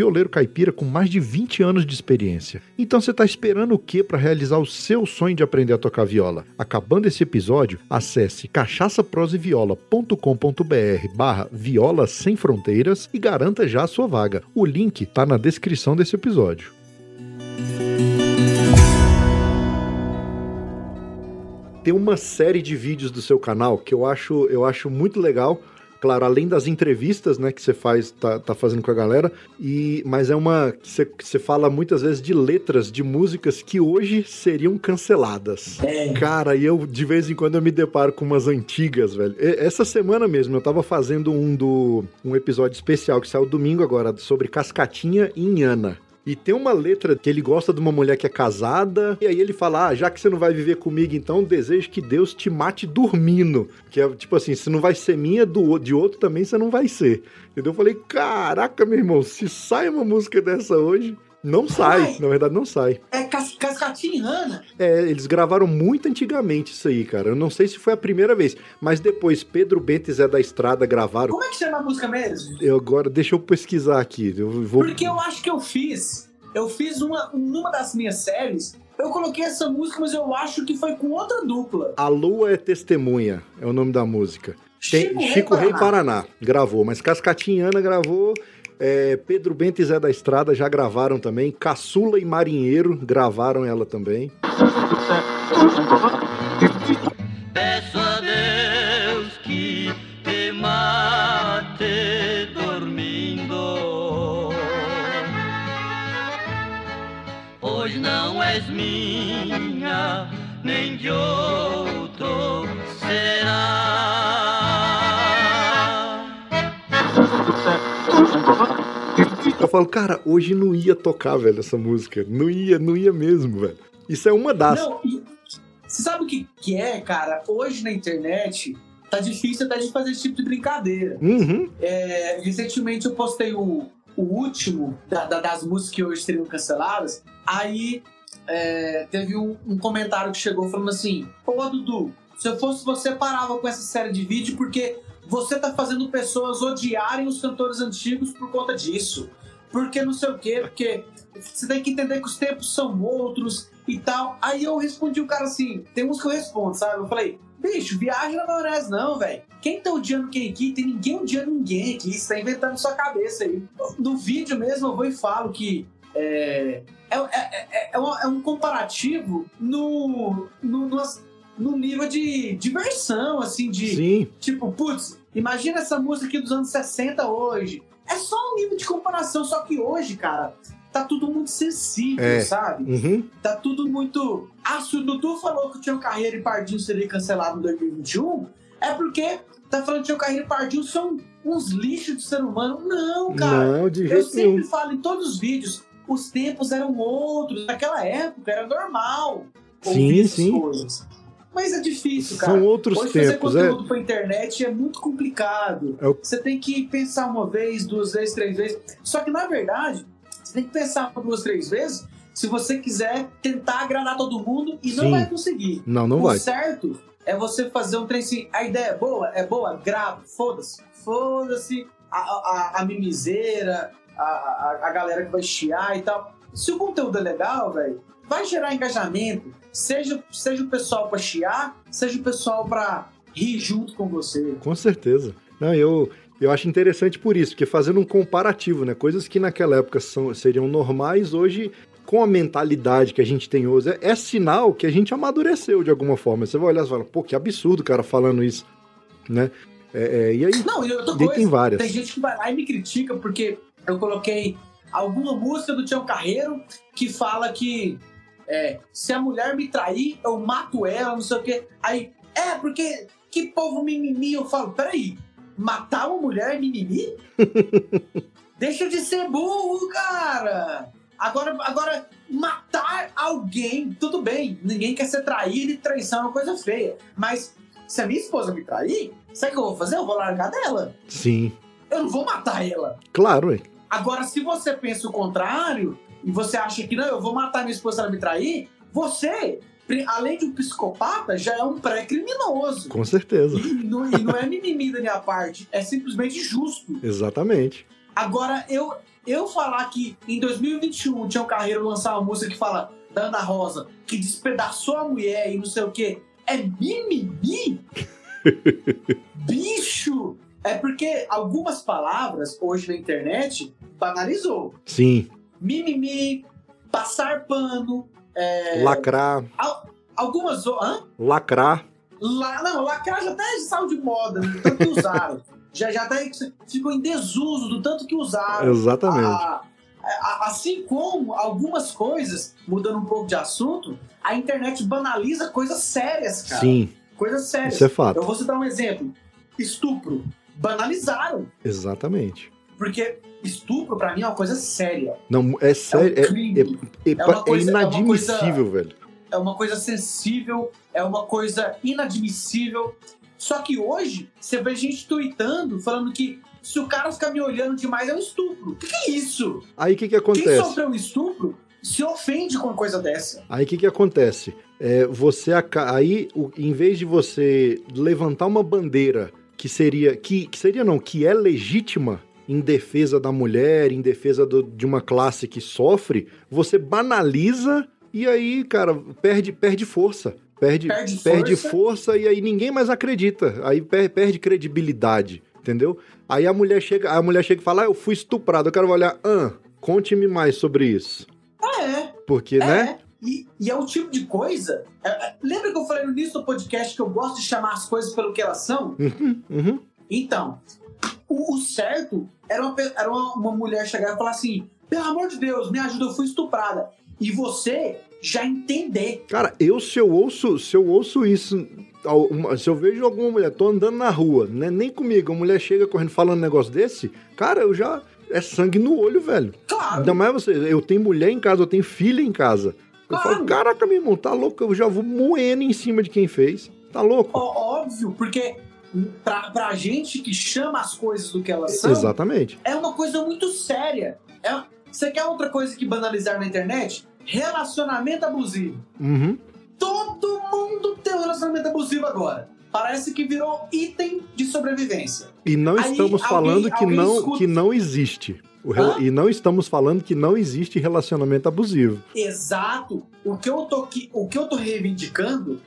violeiro caipira com mais de 20 anos de experiência. Então você está esperando o que para realizar o seu sonho de aprender a tocar viola? Acabando esse episódio, acesse cachaçaproseviola.com.br barra viola sem fronteiras e garanta já a sua vaga. O link está na descrição desse episódio. Tem uma série de vídeos do seu canal que eu acho, eu acho muito legal Claro, além das entrevistas, né, que você faz, tá, tá fazendo com a galera, e mas é uma que você, que você fala muitas vezes de letras de músicas que hoje seriam canceladas. É. Cara, e eu de vez em quando eu me deparo com umas antigas, velho. E- Essa semana mesmo eu tava fazendo um do um episódio especial que saiu domingo agora sobre Cascatinha e Inhana. E tem uma letra que ele gosta de uma mulher que é casada, e aí ele fala: Ah, já que você não vai viver comigo, então desejo que Deus te mate dormindo. Que é tipo assim: se não vai ser minha, do, de outro também você não vai ser. Entendeu? Eu falei: Caraca, meu irmão, se sai uma música dessa hoje, não sai. Ai. Na verdade, não sai. É cas Cascatinha e Rana. É, eles gravaram muito antigamente isso aí, cara. Eu não sei se foi a primeira vez, mas depois Pedro Bento e Zé da Estrada gravaram. Como é que chama a música mesmo? Eu agora, deixa eu pesquisar aqui. Eu vou. Porque eu acho que eu fiz. Eu fiz uma. Numa das minhas séries, eu coloquei essa música, mas eu acho que foi com outra dupla. A Lua é Testemunha, é o nome da música. Tem Chico, Rei Paraná. gravou, mas Cascatinhana gravou. É, Pedro Bento e Zé da Estrada já gravaram também. Caçula e Marinheiro gravaram ela também. Peço a Deus que te mate dormindo. Pois não és minha, nem de Eu falo, cara, hoje não ia tocar, velho, essa música. Não ia, não ia mesmo, velho. Isso é uma das. Não, você sabe o que, que é, cara? Hoje na internet tá difícil até de fazer esse tipo de brincadeira. Uhum. É, recentemente eu postei o, o último da- da- das músicas que hoje seriam canceladas. Aí é, teve um, um comentário que chegou falando assim: Ô Dudu, se eu fosse você, parava com essa série de vídeo porque você tá fazendo pessoas odiarem os cantores antigos por conta disso. Porque não sei o quê, porque você tem que entender que os tempos são outros e tal. Aí eu respondi o cara assim: tem uns que eu respondo, sabe? Eu falei. Bicho, viagem na maionese não, velho. Quem tá odiando quem aqui? Tem ninguém odiando ninguém aqui. Você tá inventando sua cabeça aí. No vídeo mesmo eu vou e falo que é, é, é, é, é um, é um comparativo no, no, no, no nível de diversão, assim, de Sim. tipo, putz, imagina essa música aqui dos anos 60 hoje. É só um nível de comparação, só que hoje, cara, tá tudo muito sensível, É. sabe? Uhum. Tá tudo muito. Ah, se o Dudu falou que o Tião Carreiro e Pardinho seria cancelado em 2021, é porque tá falando que o Tião Carreiro e Pardinho são uns lixos de ser humano. Não, cara. Não, de Eu jeito sempre nenhum. falo em todos os vídeos, os tempos eram outros. Naquela época era normal Sim, ouvir essas sim. coisas. Mas é difícil, cara. São outros Hoje fazer tempos, é. conteúdo pra internet é muito complicado. É o- Você tem que pensar uma vez, duas vezes, três vezes. Só que, na verdade, você tem que pensar duas, três vezes se você quiser tentar agradar todo mundo e não Sim. vai conseguir. Não, não o vai. certo é você fazer um trem assim. A ideia é boa? É boa? Grava. Foda-se. Foda-se a, a, a mimiseira, a, a, a galera que vai chiar e tal. Se o conteúdo é legal, velho, vai gerar engajamento. Seja, seja o pessoal pra chiar, seja o pessoal pra rir junto com você. Com certeza. Não, eu, eu acho interessante por isso, porque fazendo um comparativo, né? Coisas que naquela época são, seriam normais, hoje, com a mentalidade que a gente tem hoje, é, é sinal que a gente amadureceu de alguma forma. Você vai olhar e fala, pô, que absurdo o cara falando isso, né? É, é, e aí, Não, e outra e aí tem coisa, várias. tem gente que vai lá e me critica porque eu coloquei alguma música do Tião Carreiro que fala que é, se a mulher me trair, eu mato ela, não sei o quê. Aí, é, porque que povo mimimi? Eu falo, peraí, matar uma mulher é mimimi? [LAUGHS] Deixa de ser burro, cara! Agora, agora, matar alguém, tudo bem, ninguém quer ser traído e traição é uma coisa feia. Mas se a minha esposa me trair, sabe o que eu vou fazer? Eu vou largar dela. Sim, Eu não vou matar ela. claro, é. Agora, se você pensa o contrário, e você acha que não, eu vou matar minha esposa se ela me trair, você, além de um psicopata, já é um pré-criminoso. com certeza. E não, e não é mimimi da minha parte, é simplesmente justo. Exatamente. Agora, eu, eu falar que em 2021 tinha um carreiro lançar uma música que fala da Ana Rosa, que despedaçou a mulher e não sei o quê, é mimimi? [LAUGHS] Bicho! É porque algumas palavras hoje na internet banalizou. Sim, Mimimi, passar pano, é, lacrar, algumas. o- Hã? lacrar. La, não, lacrar já até saiu de moda, né? tanto que usaram. [LAUGHS] já, já até ficou em desuso do tanto que usaram. Exatamente. A- a- assim como algumas coisas, mudando um pouco de assunto, a internet banaliza coisas sérias, cara. Sim, Coisas sérias. isso é fato. Eu vou citar um exemplo. Estupro. Banalizaram. Exatamente. Porque estupro, pra mim, é uma coisa séria. Não, é É sério, um é, crime. é, é uma é coisa- é inadmissível, velho. é uma coisa sensível, é uma coisa inadmissível. Só que hoje, você vê gente tweetando, falando que se o cara ficar me olhando demais é um estupro. O que, que é isso? Aí o que, que Quem acontece? sofreu um estupro se ofende com uma coisa dessa. Aí o que, que acontece? É, você aí, em vez de você levantar uma bandeira que seria. Que, que seria não, que é legítima em defesa da mulher, em defesa do- de uma classe que sofre, você banaliza e aí, cara, perde, perde força. Perde, Perde perde força. força e aí ninguém mais acredita. Aí per- perde credibilidade, entendeu? Aí a mulher chega, a mulher chega e fala: ah, eu fui estuprado, eu quero olhar, ah, conte-me mais sobre isso. É. Porque, né? É. E, e é o tipo de coisa. é- é- lembra que eu falei no início do podcast que eu gosto de chamar as coisas pelo que elas são? Uhum, uhum. Então, o, o certo era, uma, era uma, uma mulher chegar e falar assim: pelo amor de Deus, me ajuda, eu fui estuprada. E você já entender. Cara, eu se eu ouço, se eu ouço isso, se eu vejo alguma mulher, tô andando na rua, né, nem comigo, a mulher chega correndo falando um negócio desse, cara, eu já é sangue no olho, velho. Claro, Ainda mais você, eu tenho mulher em casa, eu tenho filha em casa. Eu Claro. falo, caraca, meu irmão, tá louco, eu já vou moendo em cima de quem fez. Tá louco? ó- óbvio, porque pra, pra gente que chama as coisas do que elas são, Exatamente. é uma coisa muito séria. É- você quer outra coisa que banalizar na internet? Relacionamento abusivo. Uhum. Todo mundo tem um relacionamento abusivo agora. Parece que virou item de sobrevivência. E não Aí, estamos alguém- falando que alguém não, escuta- que não existe. E não estamos falando que não existe relacionamento abusivo. Exato. O que eu tô, o que eu tô reivindicando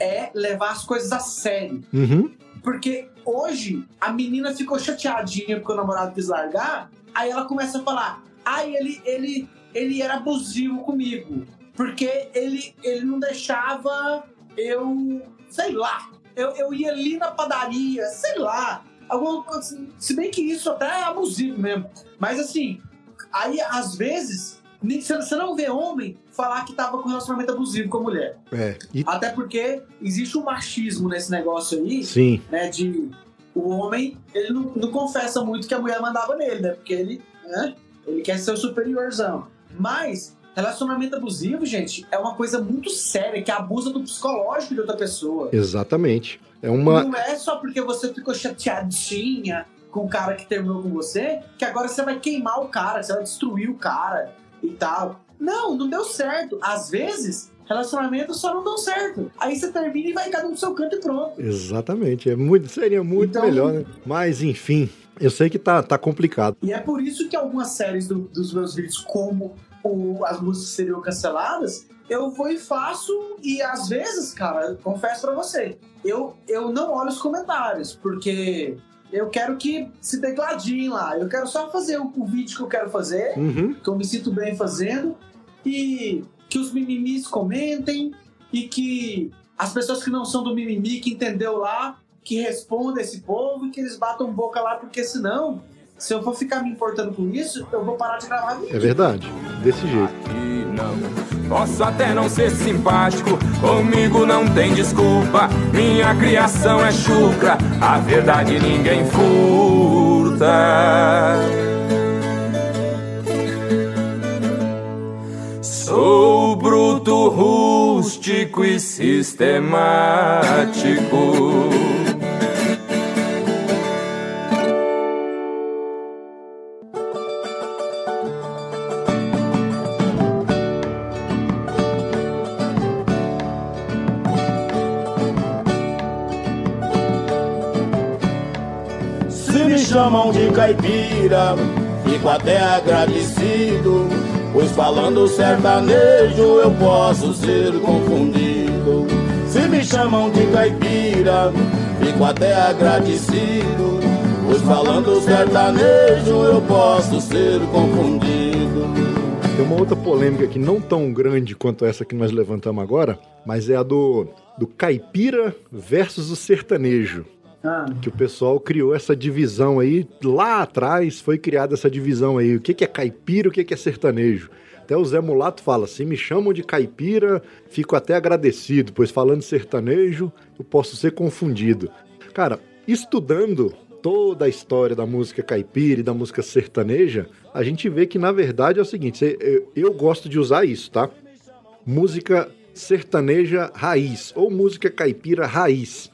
é levar as coisas a sério. Uhum. Porque hoje a menina ficou chateadinha porque o namorado quis largar, aí ela começa a falar: ai, ele, ele, ele era abusivo comigo. Porque ele, ele não deixava eu. sei lá. Eu, eu ia ali na padaria, sei lá. Alguma coisa assim. Se bem que isso até é abusivo mesmo. Mas assim, aí às vezes. Você não vê homem falar que tava com relacionamento abusivo com a mulher. É. E, Até porque existe um machismo nesse negócio aí sim. né, de o homem, ele não, não confessa muito que a mulher mandava nele, né? Porque ele, né, ele quer ser o superiorzão. Mas relacionamento abusivo, gente, é uma coisa muito séria que abusa do psicológico de outra pessoa. Exatamente. É uma. Não é só porque você ficou chateadinha com o cara que terminou com você, que agora você vai queimar o cara, você vai destruir o cara e tal. Não, não deu certo. Às vezes, relacionamentos só não dão certo. Aí você termina e vai cada um pro seu canto e pronto. Exatamente. É muito, seria muito Então- melhor, né? Mas, enfim, eu sei que tá, tá complicado. E é por isso que algumas séries do- dos meus vídeos, como o- as músicas seriam canceladas, eu vou e faço, e às vezes, cara, confesso pra você, eu, eu não olho os comentários, porque eu quero que se decladiem lá. Eu quero só fazer o, o vídeo que eu quero fazer, Uhum. que eu me sinto bem fazendo, e que os mimimis comentem, e que as pessoas que não são do mimimi, que entendeu lá, que respondam esse povo e que eles batam boca lá, porque senão, se eu for ficar me importando com isso, eu vou parar de gravar vídeo. É verdade. Desse jeito. E não posso até não ser simpático, comigo não tem desculpa. Minha criação é chucra, a verdade ninguém furta. Sou bruto, rústico e sistemático. Chamam de caipira, fico até agradecido. Pois falando sertanejo eu posso ser confundido. Se me chamam de caipira, fico até agradecido. Pois falando sertanejo eu posso ser confundido. Tem uma outra polêmica aqui, não tão grande quanto essa que nós levantamos agora, mas é a do, do caipira versus o sertanejo. Ah, que o pessoal criou essa divisão aí, lá atrás foi criada essa divisão aí, o que, que é caipira o que, que é sertanejo. Até o Zé Mulato fala, se me chamam de caipira, fico até agradecido, pois falando sertanejo, eu posso ser confundido. Cara, estudando toda a história da música caipira e da música sertaneja, a gente vê que na verdade é o seguinte, eu gosto de usar isso, tá? Música sertaneja raiz ou música caipira raiz.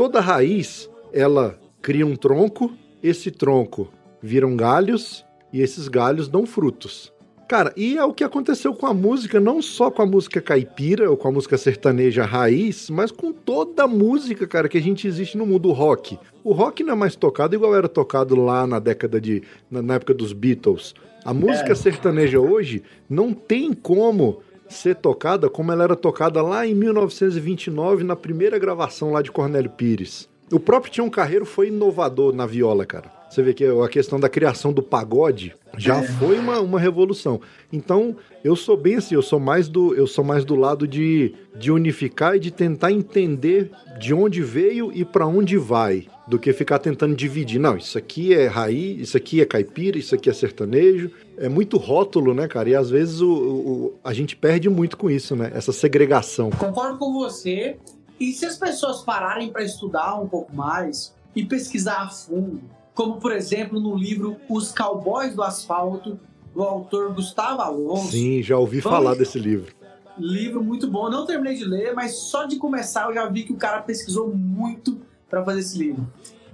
Toda raiz, ela cria um tronco, esse tronco viram galhos e esses galhos dão frutos. Cara, e é o que aconteceu com a música, não só com a música caipira ou com a música sertaneja raiz, mas com toda a música, cara, que a gente existe no mundo rock. O rock não é mais tocado igual era tocado lá na década de. na, na época dos Beatles. A música É. sertaneja hoje não tem como ser tocada como ela era tocada lá em 1929, na primeira gravação lá de Cornélio Pires. O próprio Tião Carreiro foi inovador na viola, cara. Você vê que a questão da criação do pagode já foi uma, uma revolução. Então, eu sou bem assim, eu sou mais do, eu sou mais do lado de, de unificar e de tentar entender de onde veio e para onde vai, do que ficar tentando dividir. Não, isso aqui é raiz, isso aqui é caipira, isso aqui é sertanejo. É muito rótulo, né, cara? E às vezes o, o- a gente perde muito com isso, né? Essa segregação. Concordo com você. E se as pessoas pararem para estudar um pouco mais e pesquisar a fundo, como por exemplo no livro Os Cowboys do Asfalto, do autor Gustavo Alonso, Sim, já ouvi Vamos- falar desse livro. livro muito bom. Não terminei de ler, mas só de começar eu já vi que o cara pesquisou muito para fazer esse livro.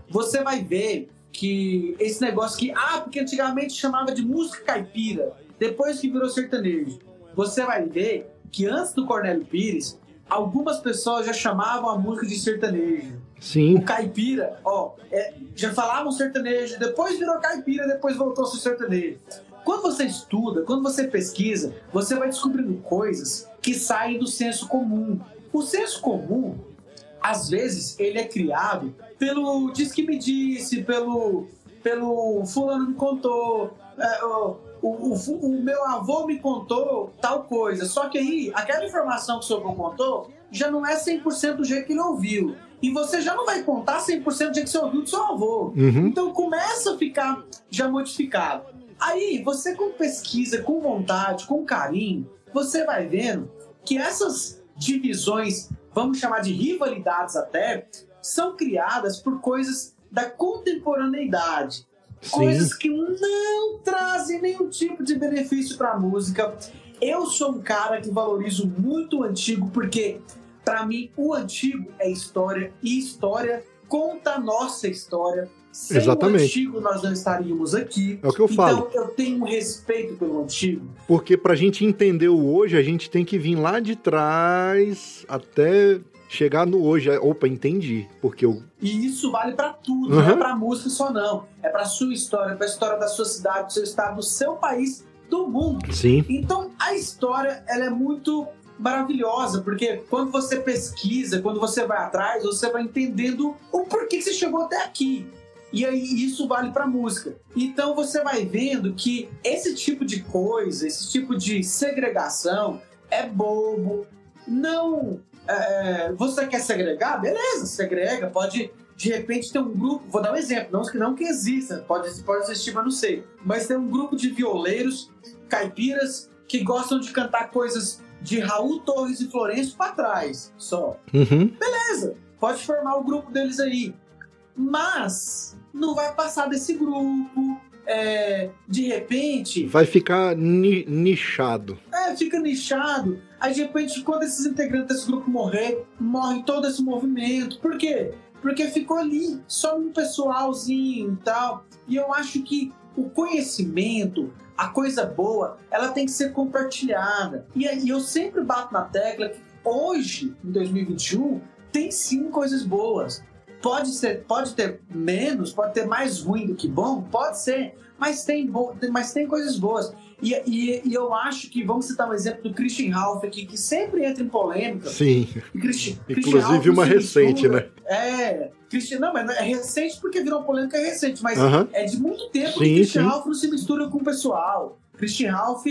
Você vai ver que esse negócio que, ah, porque antigamente chamava de música caipira, depois que virou sertanejo. Você vai ver que antes do Cornélio Pires, algumas pessoas já chamavam a música de sertanejo. Sim, O caipira, ó, é, já falavam sertanejo, depois virou caipira, depois voltou a ser sertanejo. Quando você estuda, quando você pesquisa, você vai descobrindo coisas que saem do senso comum. O senso comum, às vezes, ele é criado pelo diz que me disse, pelo, pelo fulano me contou, é, o, o, o meu avô me contou tal coisa. Só que aí, aquela informação que o seu avô contou já não é 100% do jeito que ele ouviu. E você já não vai contar 100% do jeito que você ouviu do seu avô. Uhum. Então começa a ficar já modificado. Aí você com pesquisa, com vontade, com carinho, você vai vendo que essas divisões, vamos chamar de rivalidades até, são criadas por coisas da contemporaneidade. Coisas que não trazem nenhum tipo de benefício para a música. Eu sou um cara que valorizo muito o antigo porque para mim o antigo é história e história conta a nossa história. Sem Exatamente. o antigo nós não estaríamos aqui. É o que eu falo. Então eu tenho um respeito pelo antigo. Porque pra gente entender o hoje, a gente tem que vir lá de trás até chegar no hoje. Opa, entendi. Porque eu. E isso vale pra tudo, Uhum. não é pra música só não. É pra sua história, pra história da sua cidade, do seu estado, do seu país, do mundo. Sim. Então a história ela é muito maravilhosa, porque quando você pesquisa, quando você vai atrás, você vai entendendo o porquê que você chegou até aqui. E aí isso vale para música. Então você vai vendo que esse tipo de coisa, esse tipo de segregação é bobo. Não, é, você quer segregar, beleza, segrega. Pode de repente ter um grupo. Vou dar um exemplo, não que não que exista, pode pode existir, mas não sei. Mas tem um grupo de violeiros caipiras que gostam de cantar coisas de Raul Torres e Florencio para trás, só. Uhum. Beleza, pode formar o grupo deles aí. Mas não vai passar desse grupo. é, de repente, Vai ficar ni- nichado. é, fica nichado. Aí de repente, quando esses integrantes desse grupo morrer, morre todo esse movimento. Por quê? Porque ficou ali, só um pessoalzinho e tal. E eu acho que o conhecimento, a coisa boa, ela tem que ser compartilhada. E aí eu sempre bato na tecla que hoje, em 2021, tem sim coisas boas. Pode ser, pode ter menos, pode ter mais ruim do que bom, pode ser, mas tem, bo mas tem coisas boas. E, e, e eu acho que, vamos citar um exemplo do Christian Ralph aqui, que sempre entra em polêmica. Sim. Christian- Christian Inclusive uma se recente, mistura- né? É, Christian, não, mas é recente porque virou polêmica é recente, mas Aham. é de muito tempo Sim, que Christian sim. Ralph não se mistura com o pessoal. Christian Ralph,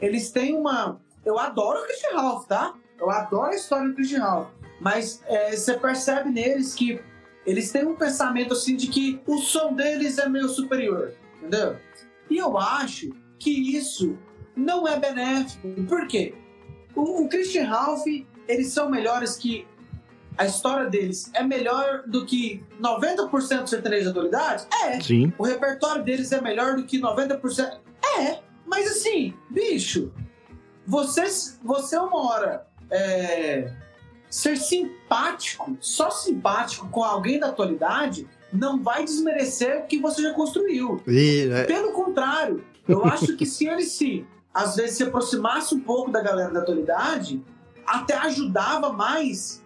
eles têm uma. Eu adoro o Christian Ralph, tá? Eu adoro a história do Christian Ralph. Mas é, você percebe neles que eles têm um pensamento assim de que o som deles é meio superior, entendeu? E eu acho que isso não é benéfico. Por quê? O, o Christian Ralph, eles são melhores que a história deles é melhor do que 90% do sertanejo da atualidade? É. Sim. O repertório deles é melhor do que 90%? É. Mas assim, bicho, você, você uma hora é, ser simpático, só simpático com alguém da atualidade, não vai desmerecer o que você já construiu. E, né, Pelo contrário, eu acho que se ele se, às vezes, se aproximasse um pouco da galera da atualidade, até ajudava mais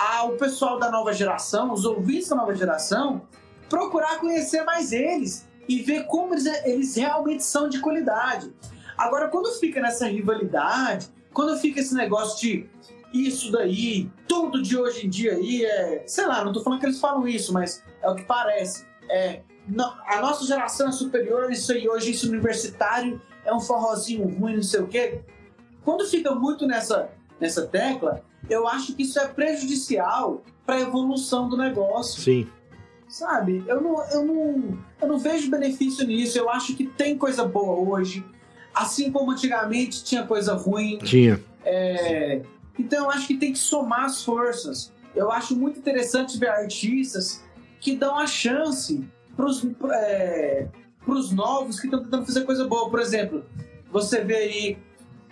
ao pessoal da nova geração, os ouvintes da nova geração, procurar conhecer mais eles e ver como eles, eles realmente são de qualidade. Agora, quando fica nessa rivalidade, quando fica esse negócio de isso daí, tudo de hoje em dia aí é. Sei lá, não tô falando que eles falam isso, mas é o que parece. É, não, a nossa geração é superior, isso aí hoje, isso universitário, é um forrozinho ruim, não sei o quê. Quando fica muito nessa, nessa tecla, eu acho que isso é prejudicial para a evolução do negócio. sim. Sabe? Eu não, eu, não, eu não vejo benefício nisso. Eu acho que tem coisa boa hoje. Assim como antigamente tinha coisa ruim. Tinha. É, Então eu acho que tem que somar as forças. Eu acho muito interessante ver artistas que dão a chance pros, é, pros novos que estão tentando fazer coisa boa. Por exemplo, você vê aí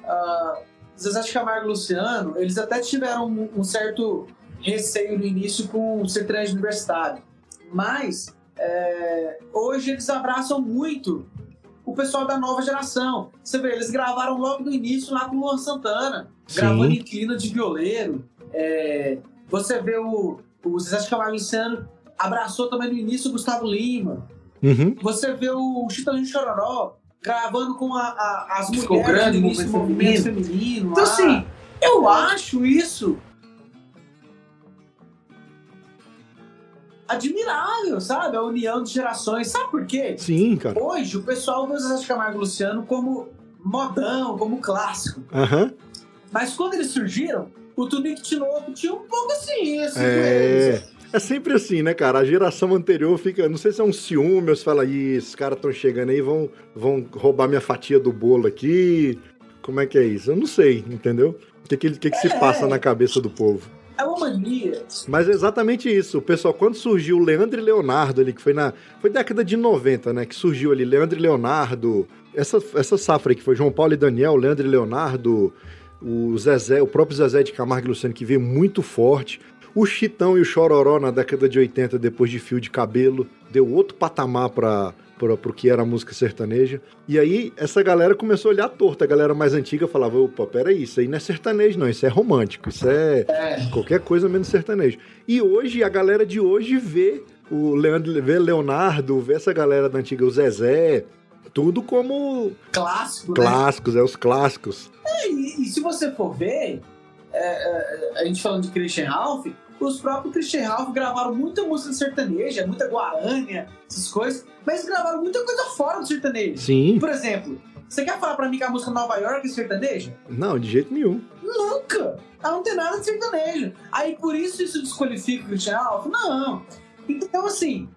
uh, Zezé de Camargo e Luciano, eles até tiveram um, um certo receio no início com o sertanejo universitário. Mas é, hoje eles abraçam muito o pessoal da nova geração. Você vê, eles gravaram logo no início lá com o Luan Santana, Sim. gravando em clima de violeiro. É, você vê o, o Zezé de Camargo e Luciano abraçou também no início o Gustavo Lima. Uhum. Você vê o Chitãozinho Chororó gravando com a- a- as Ficou mulheres grande do o início do movimento movimento feminino. Então, lá. assim, eu acho isso admirável, sabe? A união de gerações. Sabe por quê? Sim, cara. Hoje o pessoal vê o Zezé de Camargo e Luciano como modão, como clássico. Aham. Mas quando eles surgiram, o Tunique Tinoco tinha um pouco assim, assim com É. eles. É sempre assim, né, cara? A geração anterior fica. Não sei se é um ciúme ou se fala, Ih, esses caras estão chegando aí vão, vão roubar minha fatia do bolo aqui. Como é que é isso? Eu não sei, entendeu? O que, que, que, que se É. passa na cabeça do povo? É uma mania. Mas é exatamente isso. O pessoal, quando surgiu o Leandro e Leonardo ali, que foi na. Foi década de 90, né? Que surgiu ali Leandro e Leonardo. Essa, essa safra aí que foi João Paulo e Daniel, Leandro e Leonardo, o Zezé, o próprio Zezé de Camargo e Luciano, que veio muito forte. O Chitão e o Chororó na década de 80, depois de fio de cabelo, deu outro patamar para pro que era a música sertaneja. E aí, essa galera começou a olhar torta. A galera mais antiga falava, opa, peraí, isso aí não é sertanejo, não, isso é romântico, isso é qualquer coisa menos sertanejo. E hoje, a galera de hoje vê o Leandro, vê Leonardo, vê essa galera da antiga, o Zezé, tudo como Clássico, né? clássicos, é os clássicos. E, e se você for ver, é, é, a gente falando de Christian Ralph, os próprios Christian Ralph gravaram muita música sertaneja, muita guarânia, essas coisas, mas gravaram muita coisa fora do sertanejo. Sim, Por exemplo, você quer falar pra mim que a música Nova York é sertaneja? não, de jeito nenhum. Nunca! Ela não tem nada de sertanejo. Aí por isso isso desqualifica o Christian Ralph? Não. Então, assim,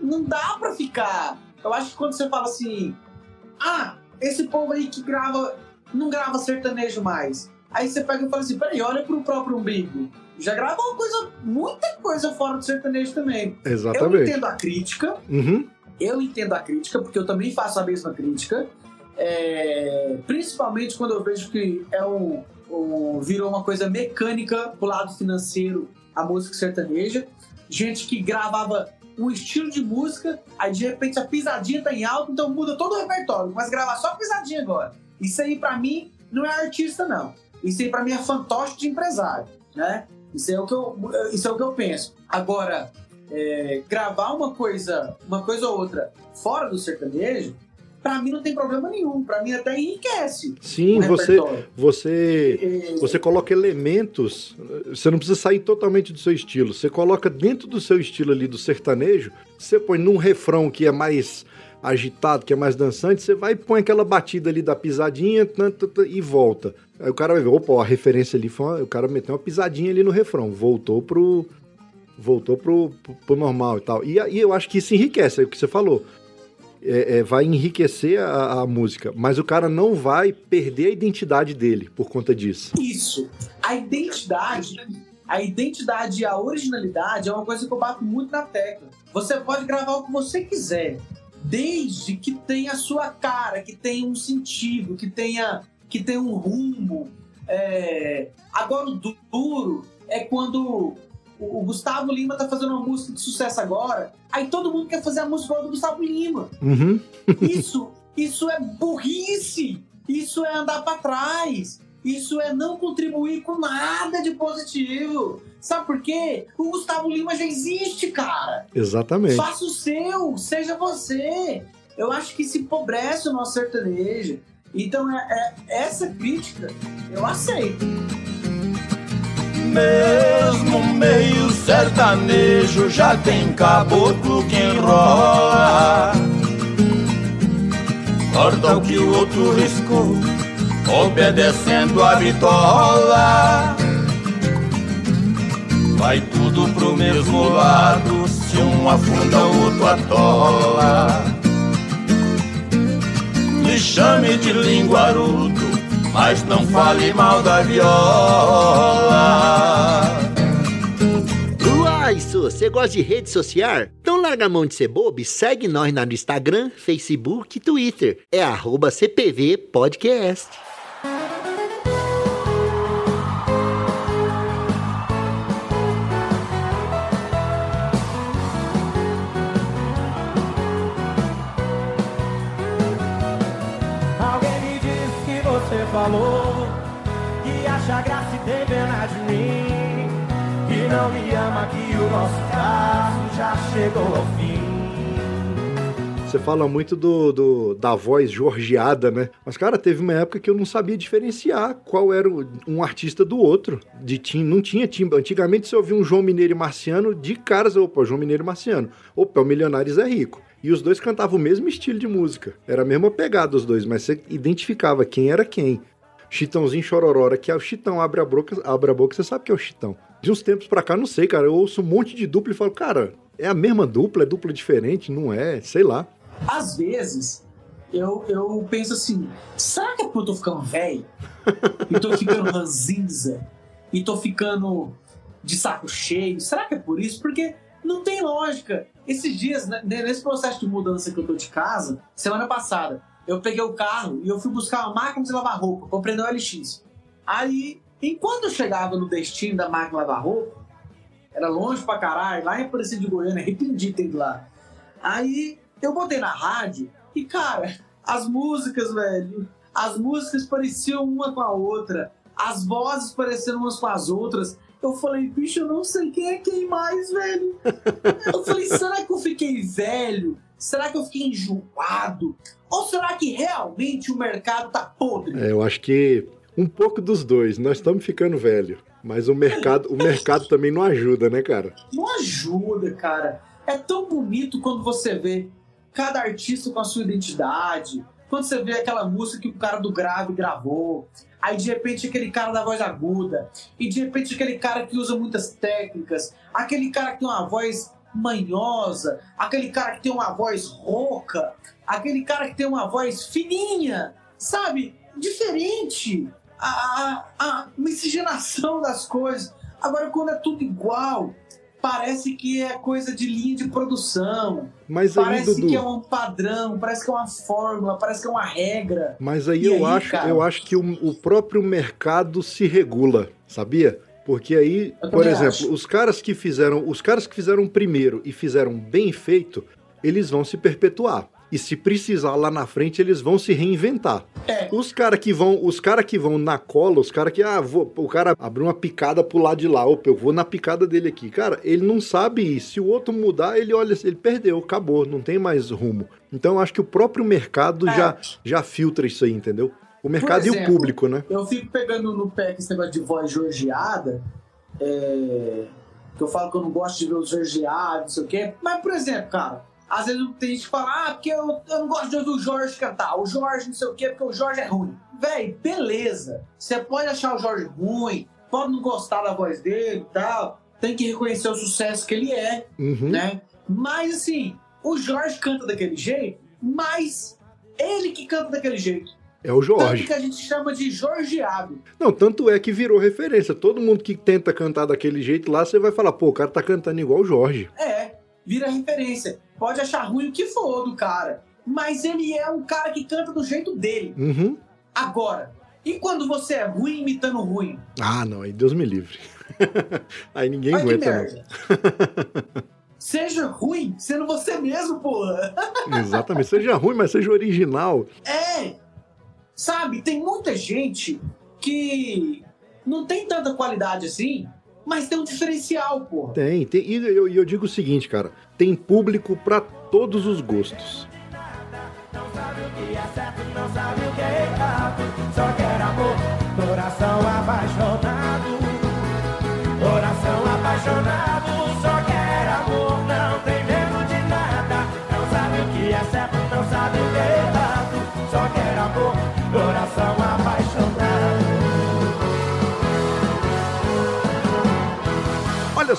não dá pra ficar. Eu acho que quando você fala assim, ah, esse povo aí que grava, não grava sertanejo mais. Aí você pega e fala assim, peraí, olha pro próprio umbigo. Já gravou coisa, muita coisa fora do sertanejo também. Eu Exatamente. entendo a crítica, Uhum. eu entendo a crítica, porque eu também faço a mesma crítica. É, principalmente quando eu vejo que é um, um- virou uma coisa mecânica pro lado financeiro a música sertaneja. Gente que gravava um estilo de música, aí de repente a pisadinha tá em alta, então muda todo o repertório, mas gravar só pisadinha agora. Isso aí pra mim não é artista, não. Isso aí pra mim é fantoche de empresário, né? Isso é o que eu, isso é o que eu penso. Agora, é, gravar uma coisa, uma coisa ou outra fora do sertanejo, pra mim não tem problema nenhum. Pra mim até enriquece Sim, você, você É, Você coloca elementos, você não precisa sair totalmente do seu estilo. Você coloca dentro do seu estilo ali do sertanejo, você põe num refrão que é mais agitado, que é mais dançante, você vai e põe aquela batida ali da pisadinha tan, tan, tan, e volta. Aí o cara vai ver, opa, a referência ali foi, uma- o cara meteu uma pisadinha ali no refrão, voltou pro, Voltou pro, pro, pro normal e tal. E, e eu acho que isso enriquece, é o que você falou. É, é, vai enriquecer a, a, música, mas o cara não vai perder a identidade dele por conta disso. Isso. A identidade, a identidade e a originalidade é uma coisa que eu bato muito na tecla. Você pode gravar o que você quiser, desde que tenha a sua cara, que tenha um sentido, que tenha, que tenha um rumo. É... Agora, o duro é quando o Gustavo Lima tá fazendo uma música de sucesso agora, aí todo mundo quer fazer a música do Gustavo Lima. Uhum. [LAUGHS] isso, isso é burrice. Isso é andar para trás. Isso é não contribuir com nada de positivo. Sabe por quê? O Gustavo Lima já existe, cara. Exatamente. Faça o seu, seja você. Eu acho que se empobrece o nosso sertanejo. Então, é, é essa crítica eu aceito. Mesmo meio sertanejo já tem caboclo que enrola. Corta o que o outro riscou, obedecendo a bitola. Vai tudo pro mesmo lado, se um afunda, o outro atola. Me chame de linguarudo mas não fale mal da viola. Uai, Su, você gosta de rede social? Então larga a mão de ser bobo e segue nós no Instagram, Facebook e Twitter. É arroba. Falou que acha graça e tem pena de mim. Que não me ama, que o nosso caso já chegou ao fim. Você fala muito do, do, da voz georgiada, né? Mas, cara, teve uma época que eu não sabia diferenciar qual era um artista do outro. De tim, não tinha timbre. Antigamente você ouvia um João Mineiro e Marciano, de caras, opa, João Mineiro e Marciano. Opa, o Milionários é rico. E os dois cantavam o mesmo estilo de música. Era a mesma pegada os dois, mas você identificava quem era quem. Chitãozinho Chororora, que é o Chitão, abre a boca, abre a boca, você sabe que é o Chitão. De uns tempos pra cá, não sei, cara, eu ouço um monte de dupla e falo, cara, é a mesma dupla, é dupla diferente, não é, sei lá. Às vezes, eu, eu penso assim, será que é porque eu tô ficando velho? e tô ficando [LAUGHS] ranzinza? E tô ficando de saco cheio? Será que é por isso? Porque não tem lógica. Esses dias, né, nesse processo de mudança que eu tô de casa, semana passada, eu peguei o carro e eu fui buscar uma máquina de lavar roupa, comprei no LX. Aí, enquanto eu chegava no destino da máquina de lavar roupa, era longe pra caralho, lá em Aparecida de Goiânia, arrependi ter ido lá. Aí, eu botei na rádio e, cara, as músicas, velho, as músicas pareciam uma com a outra, as vozes pareciam umas com as outras. Eu falei, bicho, eu não sei quem é quem mais, velho. Eu falei, será que eu fiquei velho? Será que eu fiquei enjoado? Ou será que realmente o mercado tá podre? É, eu acho que um pouco dos dois. Nós estamos ficando velho. Mas o mercado, o mercado também não ajuda, né, cara? Não ajuda, cara. É tão bonito quando você vê cada artista com a sua identidade. Quando você vê aquela música que o cara do grave gravou. Aí de repente aquele cara da voz aguda. E de repente aquele cara que usa muitas técnicas. Aquele cara que tem uma voz manhosa. Aquele cara que tem uma voz rouca. Aquele cara que tem uma voz fininha. Sabe? Diferente. A, a, a miscigenação das coisas. Agora, quando é tudo igual, parece que é coisa de linha de produção. Mas aí, parece Dudu... que é um padrão, parece que é uma fórmula, parece que é uma regra. Mas aí, eu, aí, acho, eu acho que o, o, próprio mercado se regula, sabia? Porque aí, por exemplo, acho. os caras que fizeram, os caras que fizeram primeiro e fizeram bem feito, eles vão se perpetuar. E se precisar lá na frente, eles vão se reinventar. É. Os caras que vão, os cara que vão na cola, os caras que ah, vou, o cara abriu uma picada pro lado de lá, opa, eu vou na picada dele aqui. Cara, ele não sabe se o outro mudar, ele olha, ele perdeu, acabou, não tem mais rumo. Então eu acho que o próprio mercado é. já já filtra isso aí, entendeu? O mercado exemplo, e o público, né? Eu fico pegando no pé esse negócio de voz georgiada, é... que eu falo que eu não gosto de ver os georgiados, não sei o quê. Mas, por exemplo, cara, às vezes tem gente que fala, ah, porque eu, eu não gosto de ouvir o Jorge cantar, o Jorge não sei o quê, porque o Jorge é ruim. Véi, beleza. Você pode achar o Jorge ruim, pode não gostar da voz dele e tal. tem que reconhecer o sucesso que ele é, Uhum. né? Mas assim, o Jorge canta daquele jeito, mas ele que canta daquele jeito. É o Tanto Jorge. que a gente chama de Jorgeado. Não, tanto é que virou referência. Todo mundo que tenta cantar daquele jeito lá, você vai falar, pô, o cara tá cantando igual o Jorge. É, vira referência. Pode achar ruim o que for do cara, mas ele é um cara que canta do jeito dele. Uhum. Agora, e quando você é ruim imitando ruim? Ah, não, aí Deus me livre. [LAUGHS] aí ninguém que aguenta, merda. [LAUGHS] Seja ruim sendo você mesmo, porra. Exatamente. Seja ruim, mas seja original. É. Sabe, tem muita gente que não tem tanta qualidade assim, mas tem um diferencial, porra. Tem, tem. E eu, e eu digo o seguinte, cara: tem público pra todos os gostos. Não sabe o que é certo, não sabe o que é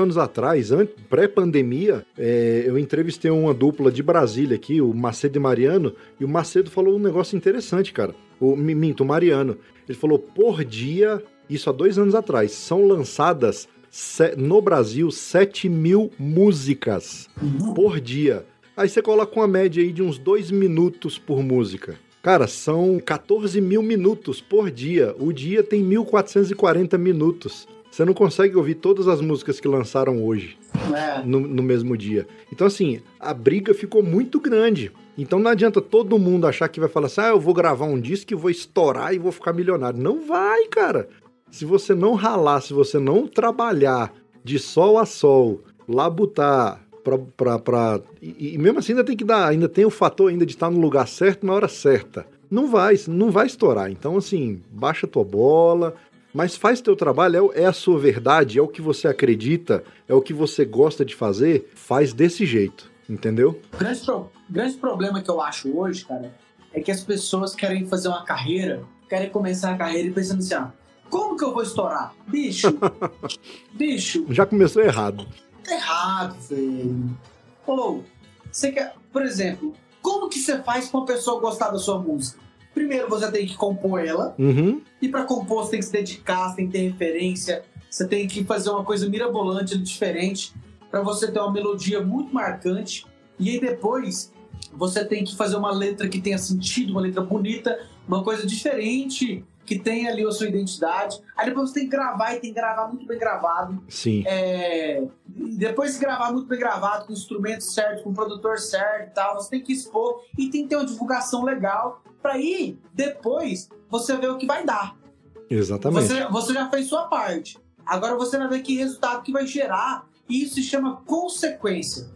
anos atrás, an- pré-pandemia, é, eu entrevistei uma dupla de Brasília aqui, o Macedo e Mariano, e o Macedo falou um negócio interessante, cara. O mi- minto, o Mariano. Ele falou, por dia, isso há dois anos atrás, são lançadas no Brasil 7 mil músicas por dia. Aí você coloca uma média aí de uns dois minutos por música. Cara, são 14 mil minutos por dia. O dia tem 1.440 minutos. Você não consegue ouvir todas as músicas que lançaram hoje É. no, no mesmo dia. Então, assim, a briga ficou muito grande. Então não adianta todo mundo achar que vai falar assim: ah, eu vou gravar um disco e vou estourar e vou ficar milionário. Não vai, cara. Se você não ralar, se você não trabalhar de sol a sol, labutar, pra, pra, pra... E, e mesmo assim ainda tem que dar, ainda tem o fator ainda de estar no lugar certo na hora certa. Não vai, não vai estourar. Então, assim, baixa tua bola, mas faz teu trabalho, é é, a sua verdade, é o que você acredita, é o que você gosta de fazer, faz desse jeito, entendeu? O grande, pro- grande problema que eu acho hoje, cara, é que as pessoas querem fazer uma carreira, querem começar a carreira e pensando assim, ah, como que eu vou estourar? Bicho, [LAUGHS] bicho, Já começou errado. tá errado, velho. Ô, você quer, por exemplo, como que você faz pra uma pessoa gostar da sua música? Primeiro você tem que compor ela, Uhum, e pra compor você tem que se dedicar, você tem que ter referência, você tem que fazer uma coisa mirabolante, diferente, pra você ter uma melodia muito marcante. E aí depois você tem que fazer uma letra que tenha sentido, uma letra bonita, uma coisa diferente, que tenha ali a sua identidade. Aí depois você tem que gravar e tem que gravar muito bem gravado. sim. É, depois de gravar muito bem gravado, com o instrumento certo, com o produtor certo e tal, você tem que expor e tem que ter uma divulgação legal pra aí depois você ver o que vai dar. Exatamente. Você, você já fez sua parte. Agora você vai ver que resultado que vai gerar. E isso se chama consequência.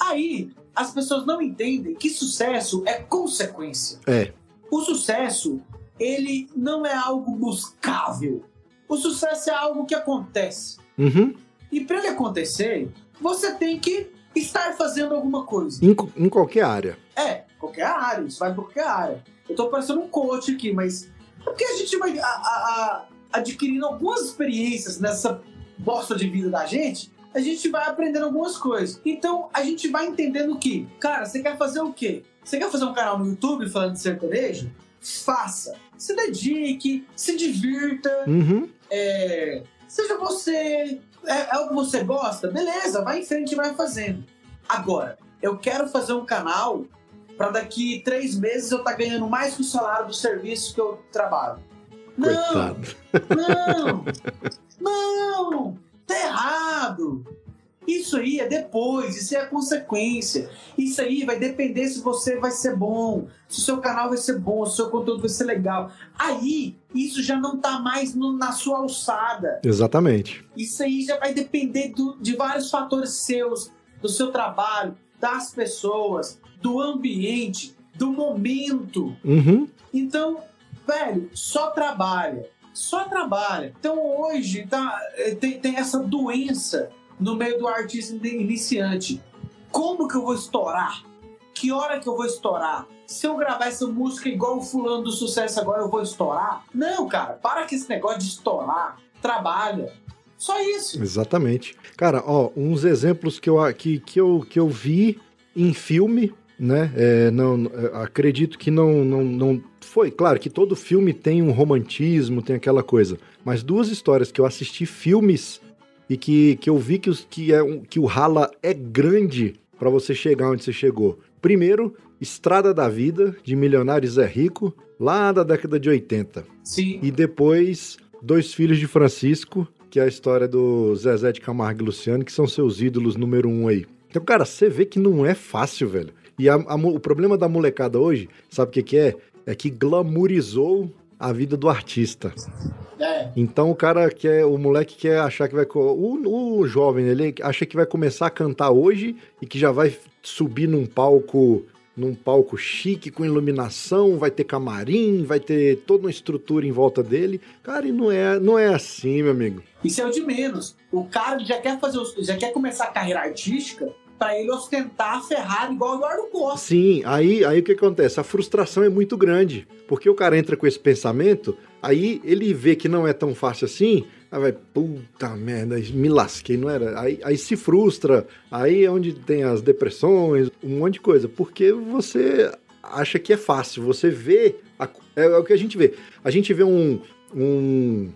Aí as pessoas não entendem que sucesso é consequência. É. O sucesso, ele não é algo buscável. O sucesso é algo que acontece. Uhum. E para ele acontecer, você tem que estar fazendo alguma coisa. Em, em qualquer área. É, qualquer área, isso vai pra qualquer área. Eu tô parecendo um coach aqui, mas é porque a gente vai a- a- a- adquirindo algumas experiências nessa bosta de vida da gente, a gente vai aprendendo algumas coisas. Então a gente vai entendendo que, cara, você quer fazer o quê? Você quer fazer um canal no YouTube falando de sertanejo? Faça. Se dedique, se divirta, Uhum. é, seja você. É, é o que você gosta? Beleza, vai em frente e vai fazendo. Agora, eu quero fazer um canal para daqui três meses eu estar ganhando mais que o salário do serviço que eu trabalho. Não, Coitado. não, não, tá errado. Isso aí é depois, isso é a consequência. Isso aí vai depender se você vai ser bom, se o seu canal vai ser bom, se o seu conteúdo vai ser legal. Aí, isso já não tá mais no- na sua alçada. Exatamente. Isso aí já vai depender do- de vários fatores seus, do seu trabalho, das pessoas, do ambiente. do momento. Uhum. Então, velho, só trabalha. Só trabalha. Então hoje tá, eh, tem, tem essa doença no meio do artista iniciante. Como que eu vou estourar? Que hora que eu vou estourar? Se eu gravar essa música igual o fulano do sucesso agora, eu vou estourar? Não, cara, para com esse negócio de estourar. Trabalha. Só isso. Exatamente. Cara, ó, uns exemplos que eu, que, que eu, que eu vi em filme, né? É, não, é, acredito que não, não, não foi. Claro que todo filme tem um romantismo, tem aquela coisa. Mas duas histórias que eu assisti filmes e que, que eu vi que, os, que, é que o rala é grande para você chegar onde você chegou. Primeiro, Estrada da Vida, de Milionários é Rico, lá da década de 80. Sim. E depois, Dois Filhos de Francisco, que é a história do Zezé de Camargo e Luciano, que são seus ídolos número um aí. Então, cara, você vê que não é fácil, velho. E a, a, o problema da molecada hoje, sabe o que, que é? É que glamourizou a vida do artista. É. Então o cara quer, o moleque quer achar que vai. O, o jovem, ele acha que vai começar a cantar hoje e que já vai subir num palco num palco chique, com iluminação, vai ter camarim, vai ter toda uma estrutura em volta dele. Cara, e não é, não é assim, meu amigo. Isso é o de menos. O cara já quer fazer, já quer começar a carreira artística para ele ostentar a Ferrari igual o Eduardo Costa. Sim, aí, aí o que acontece? A frustração é muito grande, porque o cara entra com esse pensamento, aí ele vê que não é tão fácil assim, Aí vai, puta merda, me lasquei, não era? Aí, aí se frustra, aí é onde tem as depressões, um monte de coisa, porque você acha que é fácil, você vê, a, é, é, o que a gente vê. A gente vê um, um,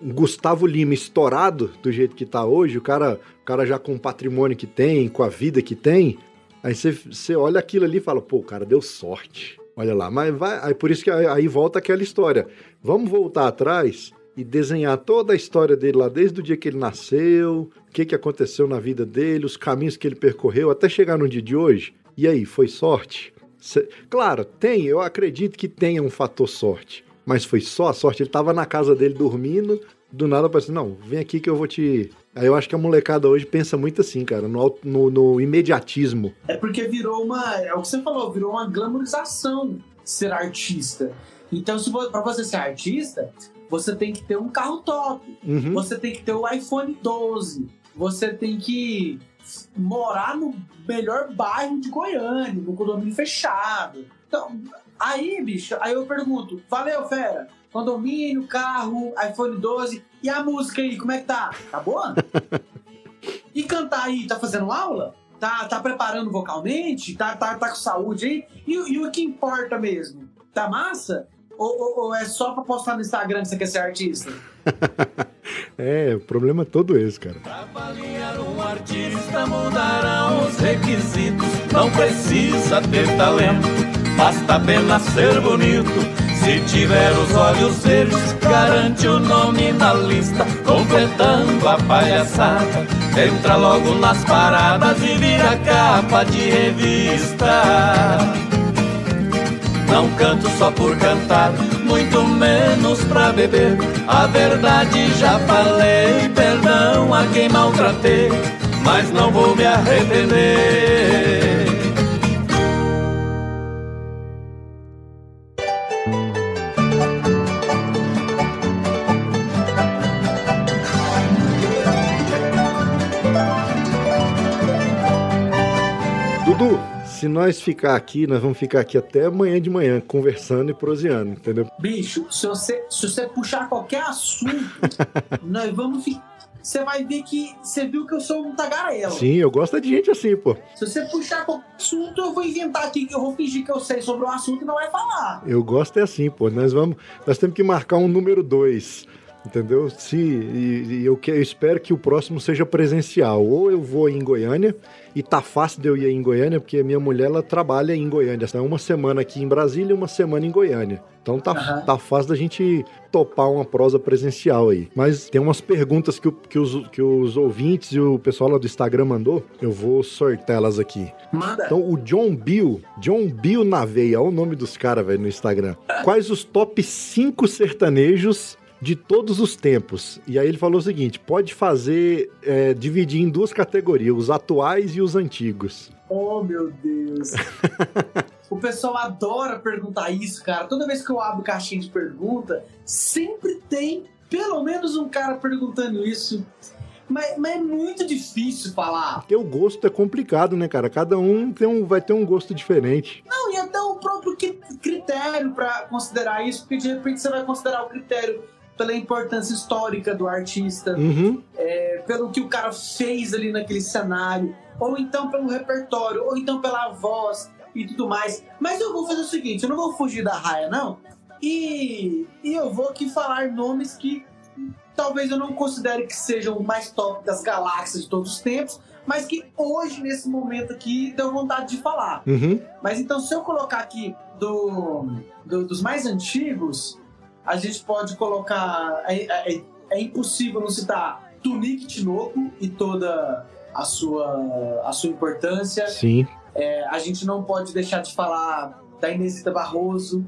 Gustavo Lima estourado do jeito que tá hoje, o cara, o cara já com o patrimônio que tem, com a vida que tem, aí você, olha aquilo ali e fala, pô, o cara deu sorte. Olha lá, mas vai, aí por isso que aí, aí volta aquela história. Vamos voltar atrás e desenhar toda a história dele lá, desde o dia que ele nasceu, o que, que aconteceu na vida dele, os caminhos que ele percorreu até chegar no dia de hoje. E aí, foi sorte? Cê... Claro, tem, eu acredito que tenha um fator sorte, mas foi só a sorte. Ele estava na casa dele dormindo, do nada apareceu, não, vem aqui que eu vou te. Aí eu acho que a molecada hoje pensa muito assim, cara, no, no, no imediatismo. É porque virou uma. É o que você falou, virou uma glamorização ser artista. Então, se para você ser artista, você tem que ter um carro top, uhum. você tem que ter o iPhone 12, você tem que morar no melhor bairro de Goiânia, no condomínio fechado. Então, aí, bicho, aí eu pergunto, valeu, fera? Condomínio, carro, iPhone 12, e a música aí, como é que tá? Tá boa? [LAUGHS] e cantar aí, tá fazendo aula? Tá, tá preparando vocalmente? Tá, tá, tá com saúde aí? E, e o que importa mesmo? Tá massa? Ou, ou, ou, é só pra postar no Instagram que você quer ser artista? [LAUGHS] é, o problema é todo esse, cara. Pra avaliar um artista mudarão os requisitos. Não precisa ter talento, basta apenas ser bonito. Se tiver os olhos verdes, garante o nome na lista. Completando a palhaçada, entra logo nas paradas e vira capa de revista. Não canto só por cantar, muito menos pra beber. A verdade já falei, perdão a quem maltratei, mas não vou me arrepender. Dudu, se nós ficar aqui, nós vamos ficar aqui até amanhã de manhã, conversando e proseando, entendeu? Bicho, se você, se você puxar qualquer assunto, [LAUGHS] nós vamos ficar. Você vai ver que. Você viu que eu sou um tagarela. Sim, eu gosto de gente assim, pô. Se você puxar qualquer assunto, eu vou inventar aqui que eu vou fingir que eu sei sobre o assunto e não vai falar. Eu gosto é assim, pô. Nós vamos. Nós temos que marcar um número dois entendeu? Se e, e eu, que, eu espero que o próximo seja presencial. Ou eu vou em Goiânia, e tá fácil de eu ir em Goiânia, porque a minha mulher ela trabalha em Goiânia. Então, uma semana aqui em Brasília e uma semana em Goiânia. Então tá, uhum. tá fácil da gente topar uma prosa presencial aí. Mas tem umas perguntas que, o, que, os, que os ouvintes e o pessoal lá do Instagram mandou. Eu vou sortá-las aqui. Manda. Então, o John Bill, John Bill na veia, olha o nome dos caras, velho, no Instagram. Quais os top 5 sertanejos de todos os tempos. E aí ele falou o seguinte: pode fazer, é, dividir em duas categorias, os atuais e os antigos. Oh, meu Deus. [LAUGHS] O pessoal adora perguntar isso, cara. Toda vez que eu abro caixinha de pergunta, sempre tem pelo menos um cara perguntando isso. Mas, mas é muito difícil falar. Porque o gosto é complicado, né, cara? Cada um, tem um vai ter um gosto diferente. Não, e até o próprio critério pra considerar isso, porque de repente você vai considerar o critério pela importância histórica do artista, Uhum. é, pelo que o cara fez ali naquele cenário, ou então pelo repertório, ou então pela voz e tudo mais. Mas eu vou fazer o seguinte, eu não vou fugir da raia, não. E, e eu vou aqui falar nomes que talvez eu não considere que sejam o mais top das galáxias de todos os tempos, mas que hoje, nesse momento aqui, deu vontade de falar. Uhum. Mas então, se eu colocar aqui do, do- dos mais antigos, a gente pode colocar. É, é- é impossível não citar Tunique Tinoco e toda a sua, a sua importância. Sim. É, a gente não pode deixar de falar da Inesita Barroso.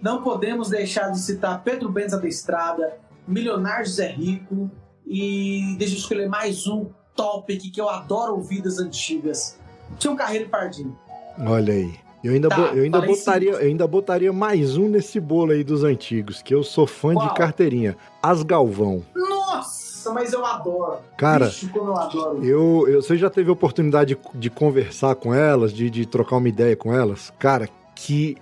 Não podemos deixar de citar Pedro Benza da Estrada, Milionário José Rico. E deixa eu escolher mais um top que eu adoro ouvir das antigas. Tinha um Carreiro Pardinho. Olha aí. Eu ainda, Tá, eu, ainda botaria, eu ainda botaria mais um nesse bolo aí dos antigos, que eu sou fã de carteirinha. As Galvão. Nossa, mas eu adoro. Cara, eu adoro. Eu, eu, você já teve a oportunidade de, de conversar com elas, de, de trocar uma ideia com elas? Cara, que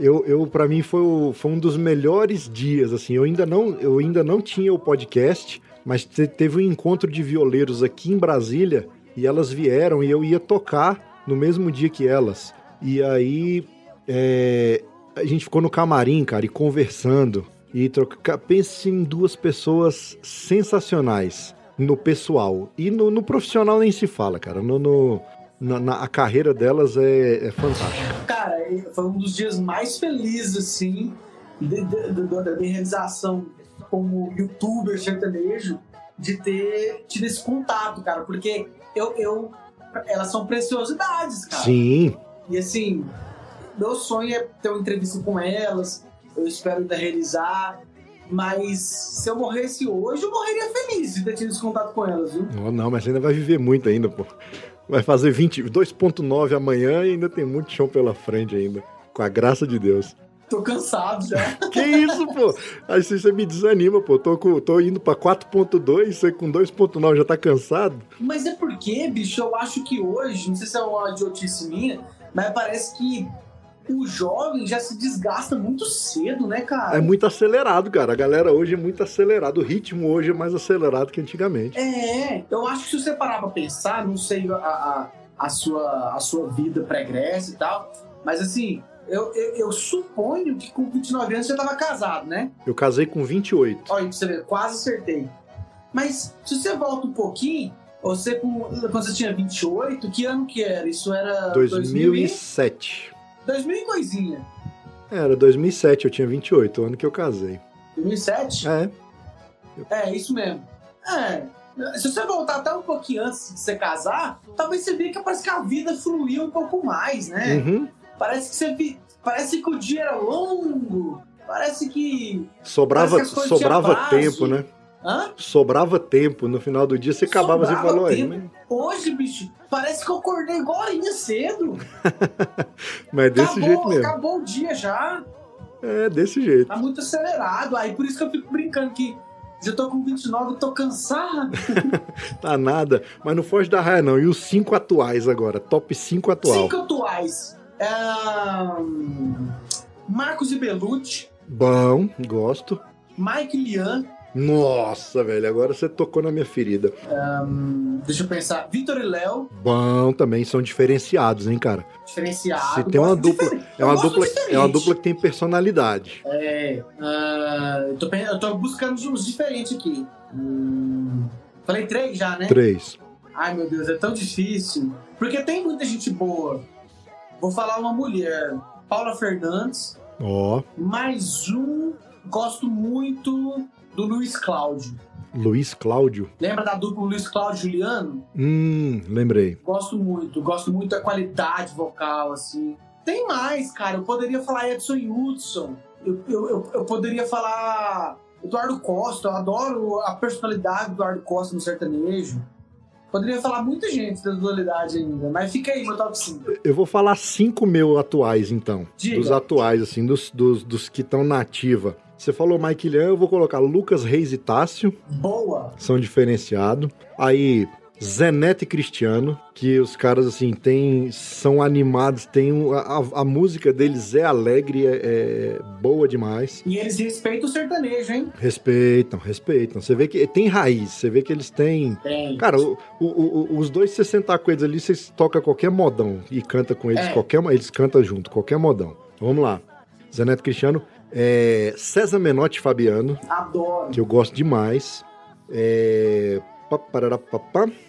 eu, eu para mim foi, o- foi um dos melhores dias, assim. Eu ainda não, eu ainda não tinha o podcast, mas te- teve um encontro de violeiros aqui em Brasília e elas vieram e eu ia tocar no mesmo dia que elas. E aí é, a gente ficou no camarim, cara, e conversando. E troca... Pense em duas pessoas sensacionais no pessoal. E no, no profissional nem se fala, cara. No, no- na, na- a carreira delas é, é fantástica. Cara, foi um dos dias mais felizes, assim, da minha realização como youtuber sertanejo, de ter tido esse contato, cara. Porque eu, eu elas são preciosidades, cara. Sim, E assim, meu sonho é ter uma entrevista com elas. Eu espero ainda realizar. Mas se eu morresse hoje, eu morreria feliz de ter tido esse contato com elas, viu? Oh, não, mas ainda vai viver muito ainda, pô. Vai fazer 20, 2.9 amanhã e ainda tem muito chão pela frente ainda. Com a graça de Deus. Tô cansado já. [LAUGHS] Que isso, pô? Aí você você me desanima, pô. Tô, com- tô indo pra 4.2, você com 2.9 já tá cansado? Mas é porque, bicho, eu acho que hoje, não sei se é uma idiotice minha, mas parece que o jovem já se desgasta muito cedo, né, cara? É muito acelerado, cara. A galera hoje é muito acelerado. O ritmo hoje é mais acelerado que antigamente. É, eu acho que se você parar pra pensar, não sei a, a, a sua, a sua vida pregressa e tal, mas assim, eu, eu, eu suponho que com 29 anos você tava casado, né? Eu casei com 28. Olha, você ver, quase acertei. Mas se você volta um pouquinho, você com, quando você tinha 28, que ano que era? Isso era 2000 e- 2007. 2000 e coisinha. Era 2007, eu tinha 28, o ano que eu casei. 2007? É, É, isso mesmo. É. Se você voltar até um pouquinho antes de você casar, talvez você veja que parece que a vida fluiu um pouco mais, né? uhum. Parece que você vi... Parece que o dia era longo. Parece que. sobrava, Parece que sobrava prazo. tempo, né? Hã? sobrava tempo. No final do dia você acabava e falou, "Aí. Hoje, bicho, parece que eu acordei igual cedo. [LAUGHS] mas, desse acabou, jeito mesmo. acabou o dia já. É, desse jeito. Tá muito acelerado. Aí por isso que eu fico brincando que já tô com 29 e tô cansado. [LAUGHS] Tá nada. Mas não foge da raia, não. E os cinco atuais agora? Top 5 atual. Cinco atuais. Ahn, Marcos e Belucci, Bom, gosto. Mike Lian, Nossa, velho, agora você tocou na minha ferida. ahn, deixa eu pensar, Vitor e Léo, Bom, também são diferenciados, hein, cara? diferenciado. Se tem uma dupla, diferente. é uma dupla, é uma dupla que tem personalidade. É, ah, eu, tô, eu tô buscando uns diferentes aqui. Hum, falei três já, né? Três. Ai, meu Deus, é tão difícil. Porque tem muita gente boa. Vou falar uma mulher, Paula Fernandes. Ó, Mais um, gosto muito do Luiz Cláudio. Luiz Cláudio. Lembra da dupla Luiz Cláudio Juliano? Hum, lembrei. Gosto muito, gosto muito da qualidade vocal, assim. Tem mais, cara. Eu poderia falar Edson Hudson. Eu, eu, eu, eu poderia falar Eduardo Costa. Eu adoro a personalidade do Eduardo Costa no sertanejo. Poderia falar muita gente da dualidade ainda, mas fica aí meu top 5. Eu vou falar cinco meus atuais, então. Diga. Dos atuais, assim, dos, dos, dos que estão na ativa. Você falou Mike Leão, eu vou colocar Lucas Reis e Tássio, Boa! são diferenciados. Aí, Zenete e Cristiano, que os caras, assim, tem, são animados, tem a, a- a música deles é alegre, é, é boa demais. E eles respeitam o sertanejo, hein? Respeitam, respeitam. Você vê que tem raiz, você vê que eles têm Tem. Cara, o- o- o- os dois 60 coisas ali, vocês tocam qualquer modão e canta com eles, É. qualquer, eles cantam junto, qualquer modão. Vamos lá. Zé Neto Cristiano, é, César Menotti Fabiano, Adoro. que eu gosto demais. É.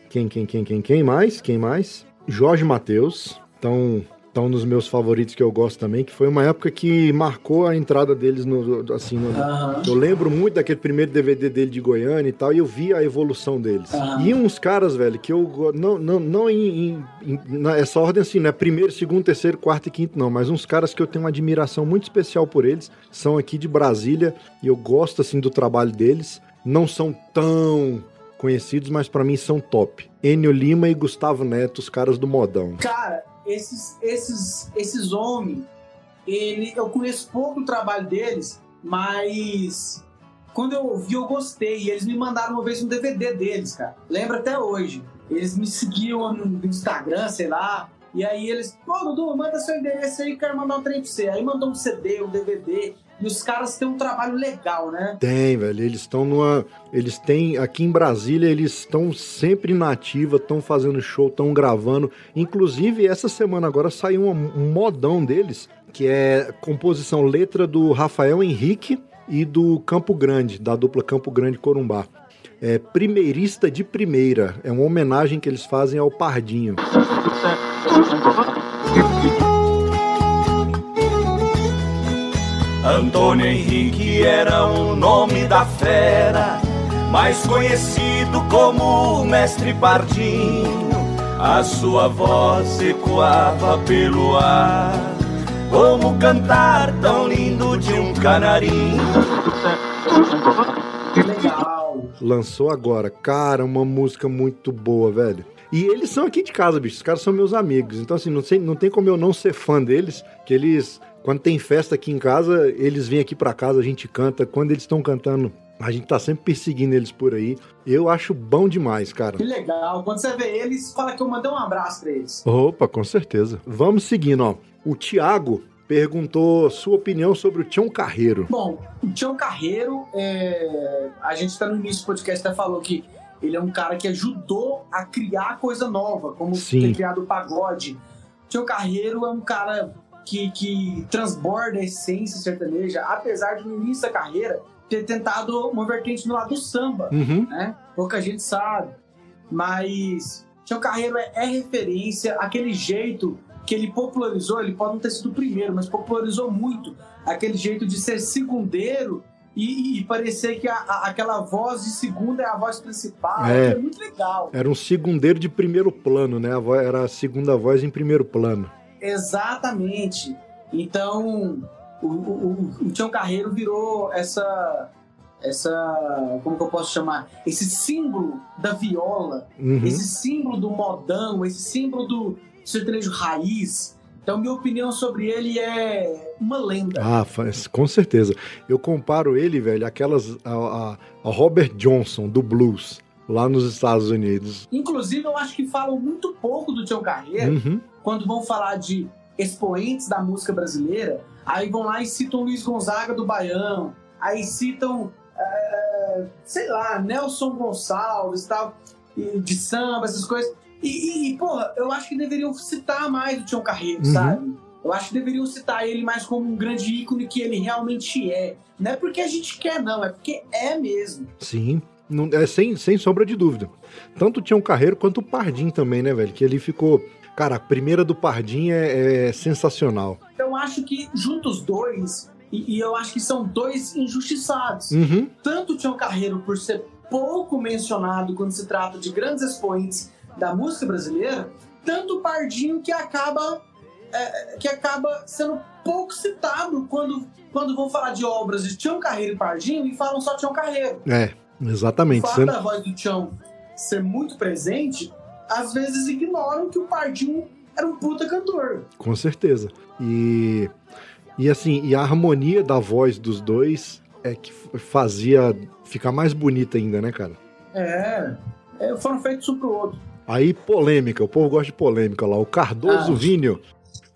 Quem, quem, quem, quem, quem mais? Quem mais? Jorge Matheus. Então, estão nos meus favoritos que eu gosto também, que foi uma época que marcou a entrada deles no, assim, no, Aham. eu lembro muito daquele primeiro DVD dele de Goiânia e tal, e eu vi a evolução deles. Aham. E uns caras, velho, que eu. Não, não, não em, em- em- na- essa ordem assim, não é primeiro, segundo, terceiro, quarto e quinto, não, mas uns caras que eu tenho uma admiração muito especial por eles, são aqui de Brasília, e eu gosto, assim, do trabalho deles. Não são tão conhecidos, mas pra mim são top. Enio Lima e Gustavo Neto, os caras do modão. Cara, esses, esses, esses homens, ele, eu conheço pouco o trabalho deles, mas quando eu ouvi, eu gostei. E eles me mandaram uma vez um DVD deles, cara. Lembro até hoje. Eles me seguiam no Instagram, sei lá. E aí eles, pô, Dudu, manda seu endereço aí, quero mandar um trem pra você. Aí mandou um CD, um DVD. E os caras têm um trabalho legal, né? Tem, velho. Eles estão numa. Eles têm. Aqui em Brasília, eles estão sempre na ativa, estão fazendo show, estão gravando. Inclusive, essa semana agora saiu um, um modão deles, que é composição letra do Rafael Henrique e do Campo Grande, da dupla Campo Grande Corumbá. É Primeirista de Primeira. É uma homenagem que eles fazem ao Pardinho. Antônio Henrique era o nome da fera, mais conhecido como o Mestre Pardinho. A sua voz ecoava pelo ar, como cantar tão lindo de um canarinho. Legal. Lançou agora. Cara, uma música muito boa, velho. E eles são aqui de casa, bicho. Os caras são meus amigos. Então, assim, não, sei, não tem como eu não ser fã deles. Que eles, quando tem festa aqui em casa, eles vêm aqui pra casa, a gente canta. Quando eles estão cantando, a gente tá sempre perseguindo eles por aí. Eu acho bom demais, cara. Que legal. Quando você vê eles, fala que eu mandei um abraço pra eles. Opa, com certeza. Vamos seguindo, ó. O Thiago perguntou sua opinião sobre o Tião Carreiro. Bom, o Tião Carreiro, é, a gente tá no início do podcast, até falou que ele é um cara que ajudou a criar coisa nova, como Sim. ter criado o pagode. O Tião Carreiro é um cara que, que transborda a essência sertaneja, apesar de no início da carreira ter tentado uma vertente no lado do samba Uhum. né? Pouca gente sabe. Mas Tião Carreiro é, é referência, aquele jeito que ele popularizou, ele pode não ter sido o primeiro, mas popularizou muito aquele jeito de ser segundeiro e, e parecer que a- a- aquela voz de segunda é a voz principal. É. É, muito legal. Era um segundeiro de primeiro plano, né? A voz, era a segunda voz em primeiro plano. Exatamente. Então, o, o, o- Tião Carreiro virou essa. Essa. Como que eu posso chamar? Esse símbolo da viola, Uhum. esse símbolo do modão, esse símbolo do sertanejo raiz. Então, minha opinião sobre ele é uma lenda. Ah, faz- com certeza. Eu comparo ele, velho, aquelas. A, a- a Robert Johnson, do blues, lá nos Estados Unidos. Inclusive, eu acho que falam muito pouco do Tião Carreiro Uhum. quando vão falar de expoentes da música brasileira. Aí vão lá e citam Luiz Gonzaga do Baião, aí citam, eh, sei lá, Nelson Gonçalves tal, de samba, essas coisas. E, e, e, porra, eu acho que deveriam citar mais o Tião Carreiro, Uhum. sabe? Eu acho que deveriam citar ele mais como um grande ícone que ele realmente é. Não é porque a gente quer, não, é porque é mesmo. Sim. Não, é sem, sem sombra de dúvida. Tanto o Tião Carreiro quanto o Pardim também, né, velho? Que ele ficou. Cara, a primeira do Pardim é, é sensacional. Então eu acho que juntos os dois, e, e eu acho que são dois injustiçados. Uhum. Tanto o Tião Carreiro por ser pouco mencionado quando se trata de grandes expoentes da música brasileira, tanto o Pardinho que acaba é, que acaba sendo pouco citado quando, quando vão falar de obras de Tião Carreiro e Pardinho e falam só Tião Carreiro. É, exatamente. Fala Sendo- da voz do Tião ser muito presente, às vezes ignoram que o Pardinho era um puta cantor. Com certeza. E, e assim, e a harmonia da voz dos dois é que fazia ficar mais bonita ainda, né, cara? É, é foram feitos um pro outro. Aí, polêmica, o povo gosta de polêmica lá. O Cardoso Ah. Vínio.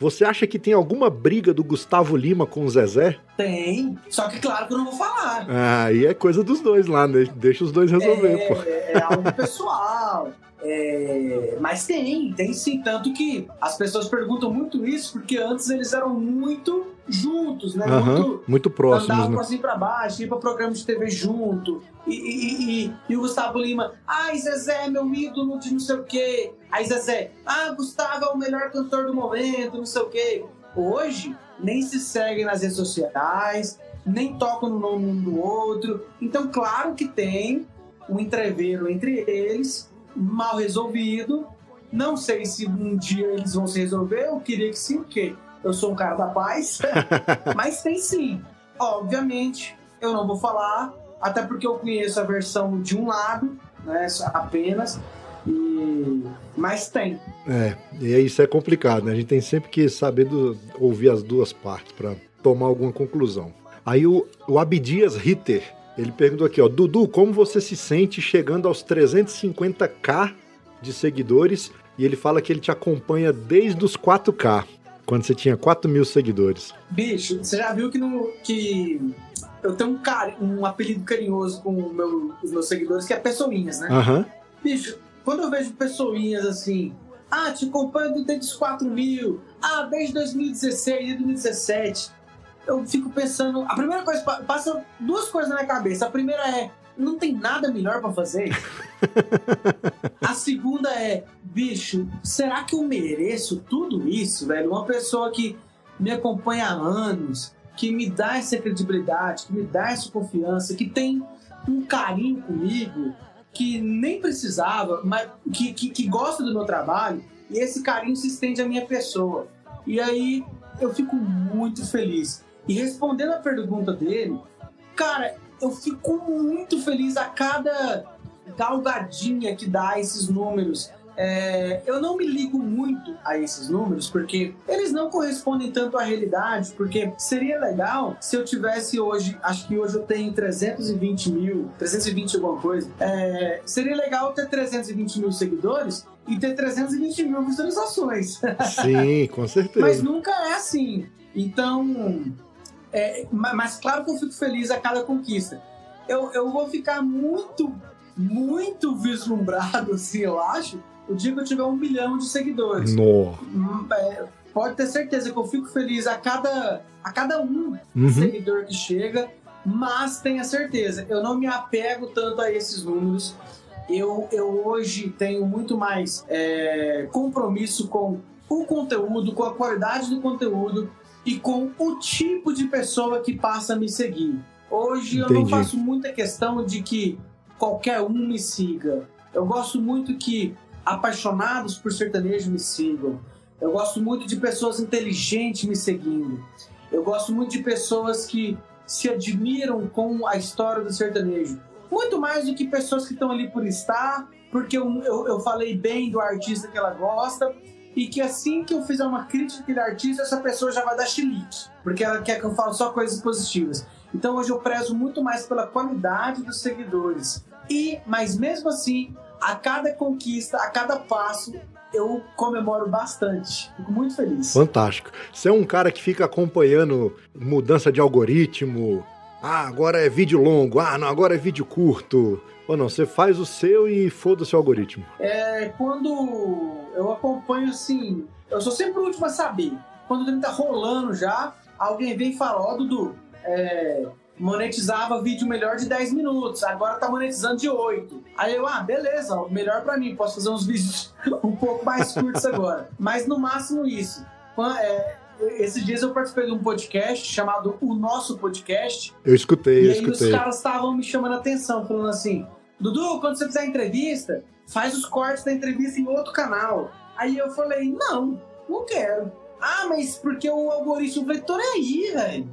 Você acha que tem alguma briga do Gustavo Lima com o Zezé? Tem, só que claro que eu não vou falar. Ah, aí é coisa dos dois lá, né? Deixa os dois resolver, é, pô. é, é algo pessoal. [LAUGHS] É, mas tem, tem sim. Tanto que as pessoas perguntam muito isso, porque antes eles eram muito juntos, né? Aham, Muito muito próximos, Andavam né? e pra baixo, ia pra programa de TV junto. E, e, e- e o Gustavo Lima, ai, Zezé, meu ídolo de não sei o quê. Aí Zezé, ah, Gustavo é o melhor cantor do momento, não sei o quê. Hoje, nem se seguem nas redes sociais, nem tocam no nome um do outro. Então, claro que tem um entreveiro entre eles, mal resolvido. Não sei se um dia eles vão se resolver, eu queria que sim, porque eu sou um cara da paz. [LAUGHS] Mas tem sim. Obviamente, eu não vou falar, até porque eu conheço a versão de um lado, né, apenas. E... Mas tem. É, e isso é complicado, né? A gente tem sempre que saber do- ouvir as duas partes pra tomar alguma conclusão. Aí o, o Abdias Ritter, ele perguntou aqui, ó, Dudu, como você se sente chegando aos 350k de seguidores? E ele fala que ele te acompanha desde os 4k, quando você tinha 4 mil seguidores. Bicho, você já viu que, no, que eu tenho um, cari- um apelido carinhoso com o meu- os meus seguidores, que é Pessoinhas, né? Aham. Bicho, quando eu vejo pessoinhas assim, ah, te acompanho desde os 4 mil, ah, desde 2016, desde 2017, eu fico pensando. A primeira coisa, pa- passa duas coisas na minha cabeça. A primeira é, não tem nada melhor pra fazer. [LAUGHS] a segunda é, bicho, será que eu mereço tudo isso, velho? Uma pessoa que me acompanha há anos, que me dá essa credibilidade, que me dá essa confiança, que tem um carinho comigo que nem precisava, mas que, que, que gosta do meu trabalho, e esse carinho se estende à minha pessoa. E aí eu fico muito feliz. E respondendo a pergunta dele, cara, eu fico muito feliz a cada galgadinha que dá esses números. É, eu não me ligo muito a esses números, porque eles não correspondem tanto à realidade, porque seria legal se eu tivesse hoje, acho que hoje eu tenho 320 mil, 320 alguma coisa, é, seria legal ter 320 mil seguidores e ter 320 mil visualizações. Sim, com certeza. Mas nunca é assim. Então, é, ma- mas claro que eu fico feliz a cada conquista. Eu, eu vou ficar muito, muito vislumbrado, [LAUGHS] assim, eu acho, o dia que eu tiver um milhão de seguidores. Nó. Hum, é, pode ter certeza que eu fico feliz a cada, a cada um Uhum. seguidor que chega, mas tenha certeza, eu não me apego tanto a esses números. Eu, eu hoje tenho muito mais é, compromisso com o conteúdo, com a qualidade do conteúdo e com o tipo de pessoa que passa a me seguir. Hoje eu não Entendi. faço muita questão de que qualquer um me siga. Eu gosto muito que apaixonados por sertanejo me sigam. Eu gosto muito de pessoas inteligentes me seguindo. Eu gosto muito de pessoas que se admiram com a história do sertanejo. Muito mais do que pessoas que estão ali por estar, porque eu, eu, eu falei bem do artista que ela gosta, e que assim que eu fizer uma crítica àquele artista, essa pessoa já vai dar chilique, porque ela quer que eu fale só coisas positivas. Então hoje eu prezo muito mais pela qualidade dos seguidores. E, mas mesmo assim, a cada conquista, a cada passo, eu comemoro bastante. Fico muito feliz. Fantástico. Você é um cara que fica acompanhando mudança de algoritmo. Ah, agora é vídeo longo. Ah, não, agora é vídeo curto. Ou não, você faz o seu e foda-se o algoritmo. É, quando eu acompanho assim, eu sou sempre o último a saber. Quando o tá rolando já, alguém vem e fala: Ó, Dudu, é, monetizava vídeo melhor de 10 minutos, agora tá monetizando de 8. Aí eu, ah, beleza, melhor pra mim, posso fazer uns vídeos [LAUGHS] um pouco mais curtos agora. Mas no máximo isso. É, esses dias eu participei de um podcast chamado O Nosso Podcast, Eu escutei, e eu aí os escutei. caras estavam me chamando a atenção, falando assim: Dudu, quando você fizer entrevista, faz os cortes da entrevista em outro canal. Aí eu falei: não, não quero. Ah, mas porque o algoritmo. Eu falei: tô nem aí, velho.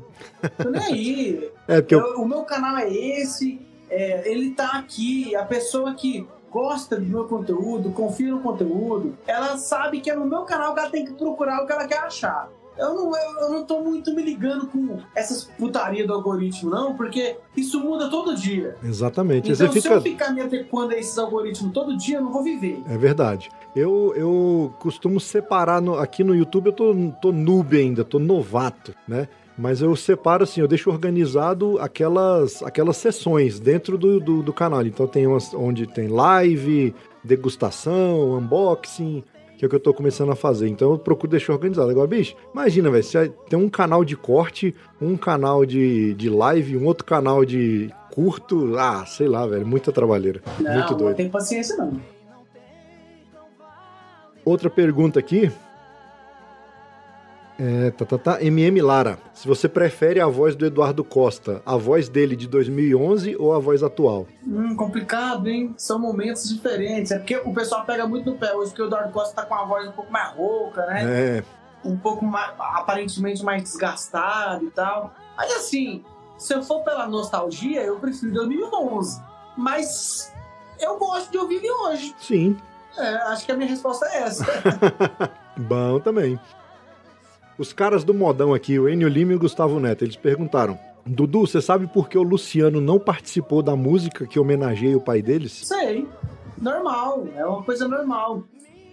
Tô nem aí. [LAUGHS] É, porque eu, Eu- o meu canal é esse, é, ele tá aqui. A pessoa que gosta do meu conteúdo, confia no conteúdo, ela sabe que é no meu canal que ela tem que procurar o que ela quer achar. Eu não, eu, eu não tô muito me ligando com essas putaria do algoritmo, não, porque isso muda todo dia. Exatamente. Então, Você se fica... eu ficar me adequando a esses algoritmos todo dia, eu não vou viver. É verdade. Eu, eu costumo separar no- aqui no YouTube, eu tô, tô noob ainda, tô novato, né? Mas eu separo assim, eu deixo organizado aquelas, aquelas sessões dentro do, do, do canal. Então tem umas onde tem live, degustação, unboxing, que é o que eu tô começando a fazer. Então eu procuro deixar organizado. Agora, bicho, imagina, velho, você tem um canal de corte, um canal de, de live, um outro canal de curto. Ah, sei lá, velho, muita trabalheira. Não, Muito não doido. tem paciência, não. Outra pergunta aqui. É, tá, tá, tá. MM Lara. Se você prefere a voz do Eduardo Costa, a voz dele de 2011 ou a voz atual? Hum, complicado, hein? São momentos diferentes. É porque o pessoal pega muito no pé hoje, porque o Eduardo Costa tá com a voz um pouco mais rouca, né? É, Um pouco mais, aparentemente mais desgastado e tal. Mas assim, se eu for pela nostalgia, eu prefiro 2011. Mas eu gosto de ouvir ele hoje. sim. É, acho que a minha resposta é essa. [LAUGHS] Bom também. Os caras do modão aqui, o Enio Lima e o Gustavo Neto, eles perguntaram: Dudu, você sabe por que o Luciano não participou da música que homenageia o pai deles? Sei, normal, é uma coisa normal.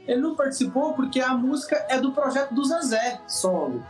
Ele não participou porque a música é do projeto do Zezé, solo.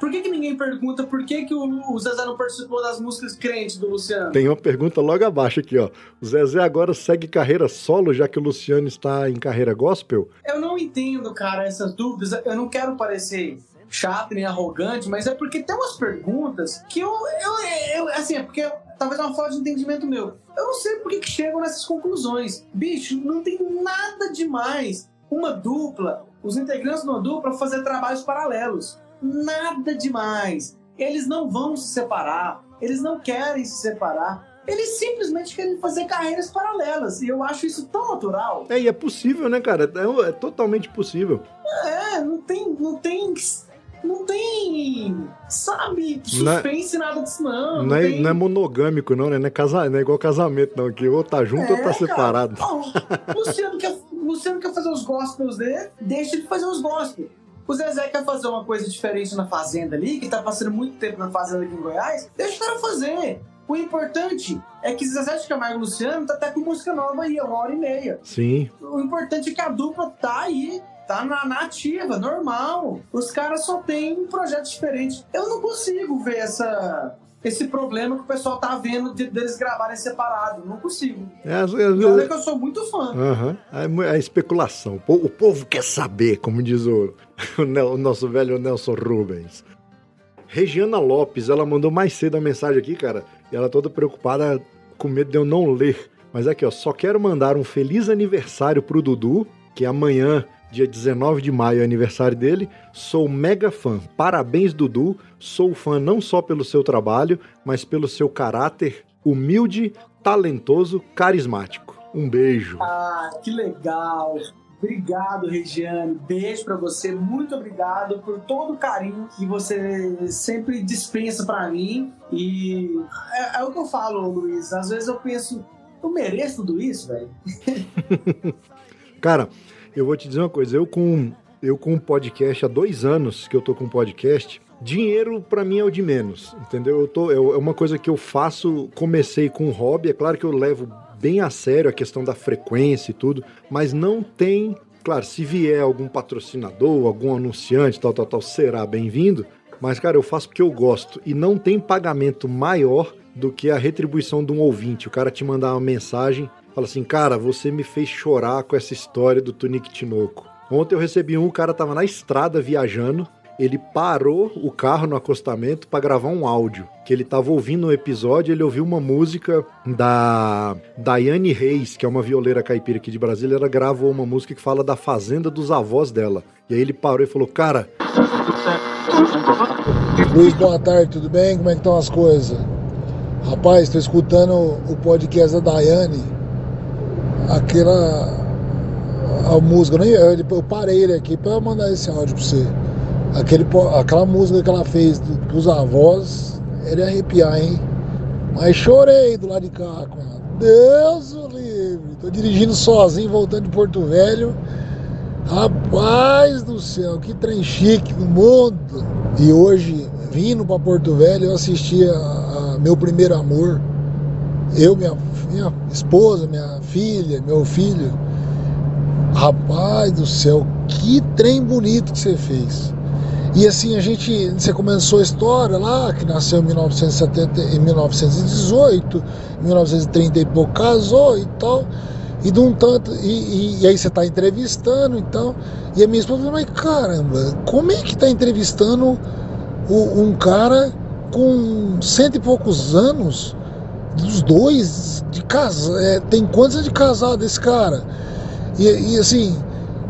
Por que, que ninguém pergunta por que, que o, o Zezé não participou das músicas crentes do Luciano? Tem uma pergunta logo abaixo aqui, ó. O Zezé agora segue carreira solo, já que o Luciano está em carreira gospel? Eu não entendo, cara, essas dúvidas. Eu não quero parecer chato nem arrogante, mas é porque tem umas perguntas que eu. eu, eu- assim, é porque talvez é uma falta de entendimento meu. Eu não sei por que, que chegam nessas conclusões. Bicho, não tem nada demais. Uma dupla, os integrantes de uma dupla fazer trabalhos paralelos. Nada demais. Eles não vão se separar. Eles não querem se separar. Eles simplesmente querem fazer carreiras paralelas. E eu acho isso tão natural. É, e é possível, né, cara? É, é totalmente possível. É, não tem. Não tem. Não tem. Sabe, suspense nada disso, não. Não, é, tem... não é monogâmico, não, né? Não é, casa, não é igual casamento, não. Que ou tá junto ou É, tá cara. separado. Luciano quer, Luciano quer fazer os gospels dele, deixa ele fazer os gospels. O Zezé quer fazer uma coisa diferente na Fazenda ali, que tá passando muito tempo na Fazenda aqui em Goiás, deixa o cara fazer. O importante é que Zezé de Camargo e Luciano tá até com música nova aí, é uma hora e meia. Sim. O importante é que a dupla tá aí, tá na, na ativa, normal. Os caras só têm um projeto diferente. Eu não consigo ver essa, esse problema que o pessoal tá vendo de- deles gravarem separado. Não consigo. É, às E vezes- olha que eu sou muito fã. Aham. É É especulação. O po- O povo quer saber, como diz o, [LAUGHS] o nosso velho Nelson Rubens. Regiana Lopes, ela mandou mais cedo a mensagem aqui, cara. E ela toda preocupada, com medo de eu não ler. Mas aqui, ó, só quero mandar um feliz aniversário pro Dudu, que amanhã, dia 19 de maio, é aniversário dele. Sou mega fã. Parabéns, Dudu. Sou fã não só pelo seu trabalho, mas pelo seu caráter humilde, talentoso, carismático. Um beijo. Ah, que legal. Obrigado, Regiane. Beijo pra você. Muito obrigado por todo o carinho que você sempre dispensa pra mim. E é, é o que eu falo, Luiz. Às vezes eu penso, eu mereço tudo isso, velho. [LAUGHS] Cara, eu vou te dizer uma coisa. Eu com eu com podcast há dois anos que eu tô com podcast, dinheiro pra mim é o de menos, entendeu? Eu tô, é uma coisa que eu faço. Comecei com um hobby. É claro que eu levo bem a sério a questão da frequência e tudo, mas não tem. Claro, se vier algum patrocinador, algum anunciante, tal, tal, tal, será bem-vindo. Mas, cara, eu faço porque eu gosto. E não tem pagamento maior do que a retribuição de um ouvinte. O cara te mandar uma mensagem, fala assim, cara, você me fez chorar com essa história do Tunique Tinoco. Ontem eu recebi um, o cara tava na estrada viajando, ele parou o carro no acostamento para gravar um áudio. Que ele tava ouvindo um episódio, ele ouviu uma música da Daiane Reis, que é uma violeira caipira aqui de Brasília. Ela gravou uma música que fala da fazenda dos avós dela. E aí ele parou e falou: Cara, Luiz, boa tarde, tudo bem? Como é que estão as coisas? Rapaz, estou escutando o podcast da Daiane, aquela a música, eu, parei ele aqui para mandar esse áudio para você. Aquele, aquela música que ela fez do, dos avós, ele ia arrepiar, hein? Mas chorei do lado de cá com ela. Deus o livre! Tô dirigindo sozinho, voltando de Porto Velho. Rapaz do céu, que trem chique no mundo. E hoje, vindo para Porto Velho, eu assisti a, a Meu Primeiro Amor. Eu, minha, minha esposa, minha filha, meu filho. Rapaz do céu, que trem bonito que você fez. E assim, a gente, você começou a história lá, que nasceu em 1970, em 1918, 1930 e pouco casou e tal. E de um tanto, e, e, e aí você está entrevistando, então. E a minha esposa falou, mas caramba, como é que está entrevistando o, um cara com cento e poucos anos, dos dois, de casa, é, tem quantos anos de casado esse cara? E, e assim,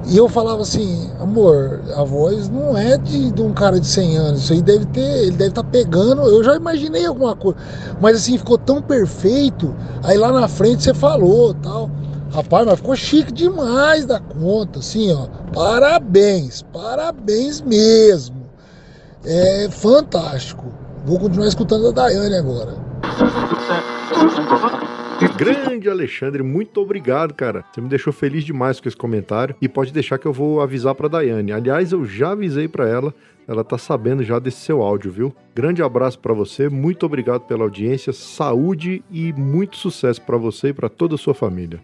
e eu falava assim, amor, a voz não é de, de um cara de 100 anos, isso aí deve ter, ele deve estar tá pegando, eu já imaginei alguma coisa, mas assim, ficou tão perfeito, aí lá na frente você falou tal. Rapaz, mas ficou chique demais da conta, assim, ó. Parabéns, parabéns mesmo. É fantástico. Vou continuar escutando a Daiane agora. Grande Alexandre, muito obrigado, cara. Você me deixou feliz demais com esse comentário e pode deixar que eu vou avisar para Daiane. Aliás, eu já avisei para ela, ela tá sabendo já desse seu áudio, viu? Grande abraço para você, muito obrigado pela audiência, saúde e muito sucesso para você e para toda a sua família.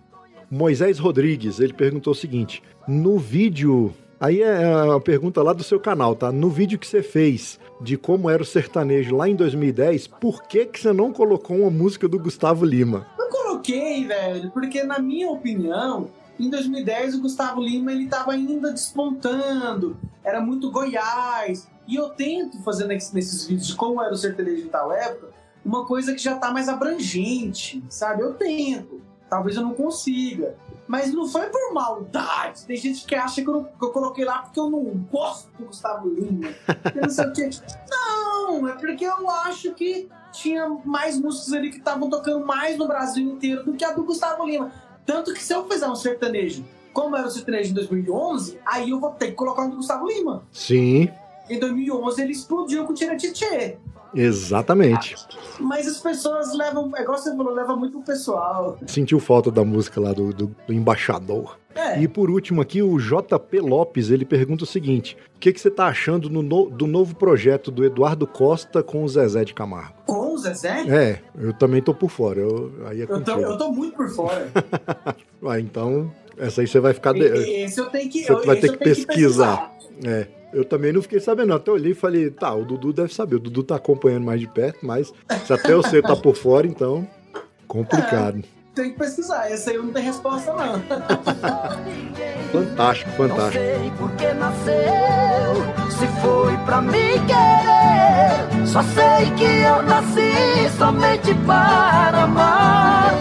Moisés Rodrigues, ele perguntou o seguinte: no vídeo. Aí é a pergunta lá do seu canal, tá? No vídeo que você fez de como era o sertanejo lá em 2010, por que, que você não colocou uma música do Gustavo Lima? Eu coloquei, velho, porque na minha opinião, em 2010 o Gustavo Lima ele tava ainda despontando, era muito Goiás. E eu tento fazer nesses vídeos de como era o sertanejo em tal época, uma coisa que já tá mais abrangente, sabe? Eu tento. Talvez eu não consiga. Mas não foi por maldade. Tem gente que acha que eu, que eu coloquei lá porque eu não gosto do Gustavo Lima. não sei o quê. Não, é porque eu acho que tinha mais músicas ali que estavam tocando mais no Brasil inteiro do que a do Gustavo Lima. Tanto que se eu fizer um sertanejo, como era o sertanejo em 2011, aí eu vou ter que colocar um do Gustavo Lima. Sim. Em 2011 ele explodiu com o Tira Tchê. Exatamente. Mas as pessoas levam, é igual você falou, leva muito pro pessoal. Sentiu falta da música lá do, do, do embaixador. É. E por último aqui, o JP Lopes, ele pergunta o seguinte: o que, que você tá achando no, do novo projeto do Eduardo Costa com o Zezé de Camargo? Com o Zezé? É, eu também tô por fora. Eu, aí é eu, tô, eu tô muito por fora. [LAUGHS] ah, então, essa aí você vai ficar. De... Esse eu tenho que, você vai ter que pesquisar. que pesquisar. É. Eu também não fiquei sabendo, Até olhei e falei, tá, o Dudu deve saber. O Dudu tá acompanhando mais de perto, mas se até você tá por fora, então. Complicado. É, tem que pesquisar. Essa aí eu não tenho resposta, não. [LAUGHS] fantástico, fantástico. Não sei por que nasceu, se foi pra me querer. Só sei que eu nasci somente para amar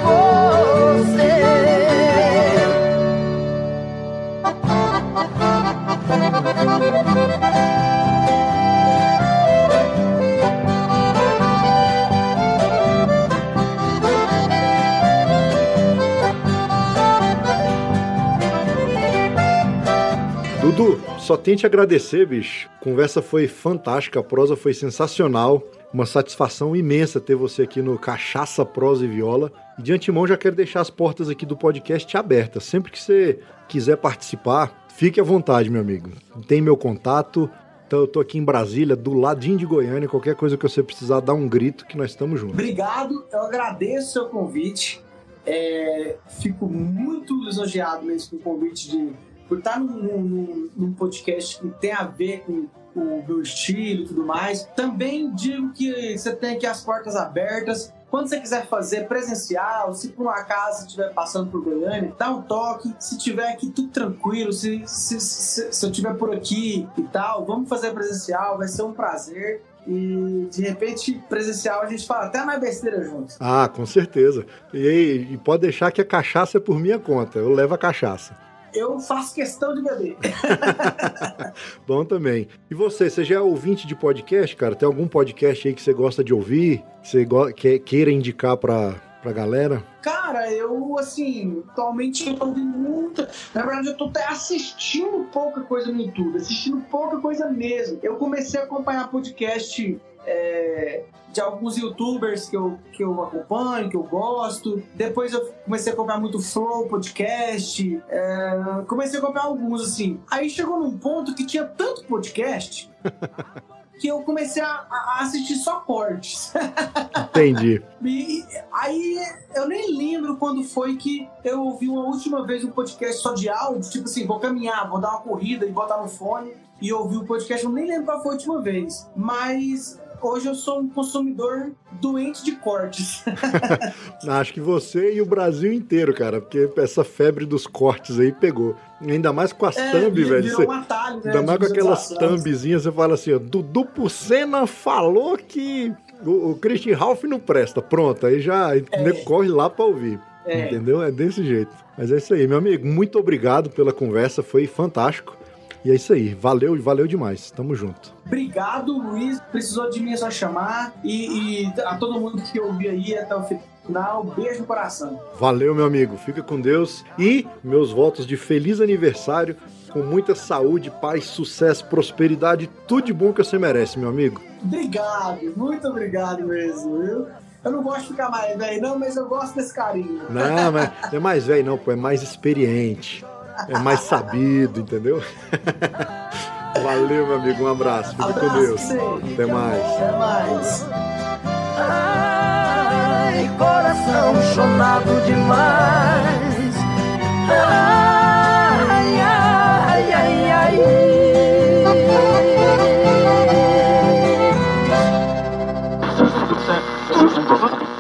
Dudu, só tenho te agradecer, bicho. A conversa foi fantástica, a prosa foi sensacional. Uma satisfação imensa ter você aqui no Cachaça, Prosa e Viola. E de antemão já quero deixar as portas aqui do podcast abertas. Sempre que você quiser participar, fique à vontade, meu amigo. Tem meu contato. Então eu tô aqui em Brasília, do ladinho de Goiânia. Qualquer coisa que você precisar, dá um grito que nós estamos juntos. Obrigado, eu agradeço o seu convite. É, fico muito lisonjeado mesmo com o convite de por estar num, num, num, podcast que tem a ver com o meu estilo e tudo mais. Também digo que você tem aqui as portas abertas. Quando você quiser fazer presencial, se por um acaso estiver passando por Goiânia, dá um toque. Se tiver aqui tudo tranquilo, se, se, se, se eu estiver por aqui e tal, vamos fazer presencial, vai ser um prazer. E de repente, presencial, a gente fala até mais besteira juntos. Ah, com certeza. E, e pode deixar que a cachaça é por minha conta. Eu levo a cachaça eu faço questão de beber. [LAUGHS] Bom também. E você, você já é ouvinte de podcast, cara? Tem algum podcast aí que você gosta de ouvir? Que você queira indicar para pra galera? Cara, eu, assim, atualmente eu tô ouvindo muita. Na verdade, eu tô até assistindo pouca coisa no YouTube, assistindo pouca coisa mesmo. Eu comecei a acompanhar podcast é, de alguns youtubers que eu, que eu acompanho, que eu gosto. Depois eu comecei a acompanhar muito Flow Podcast. é, comecei a acompanhar alguns, assim. Aí chegou num ponto que tinha tanto podcast. [LAUGHS] Que eu comecei a, a assistir só cortes. Entendi. [LAUGHS] E aí eu nem lembro quando foi que eu ouvi uma última vez um podcast só de áudio, tipo assim, vou caminhar, vou dar uma corrida e botar no fone e ouvir o podcast, eu nem lembro qual foi a última vez. Mas hoje eu sou um consumidor doente de cortes. [LAUGHS] Acho que você e o Brasil inteiro, cara, porque essa febre dos cortes aí pegou. Ainda mais com as É, thumb, velho. Você- um atalho, né, Ainda mais com aquelas thumbzinhas, você fala assim, ó, Dudu Pucena falou que o, o Christian Ralph não presta. Pronto, aí já nego corre lá pra ouvir. É. Entendeu? É desse jeito. Mas é isso aí, meu amigo. Muito obrigado pela conversa, foi fantástico. E é isso aí. Valeu e valeu demais. Tamo junto. Obrigado, Luiz. Precisou de mim é só chamar. E, e a todo mundo que ouviu aí até o final, beijo no coração. Valeu, meu amigo. Fica com Deus. E meus votos de feliz aniversário, com muita saúde, paz, sucesso, prosperidade, tudo de bom que você merece, meu amigo. Obrigado, muito obrigado mesmo, viu? Eu não gosto de ficar mais velho, não, mas eu gosto desse carinho. Não, mas [LAUGHS] não é mais velho, não, pô. É mais experiente. É mais sabido, entendeu? [LAUGHS] Valeu, meu amigo. Um abraço. Fica com Deus. Até mais. Até mais. Ai, coração chonado demais. Ai, ai, ai, ai. E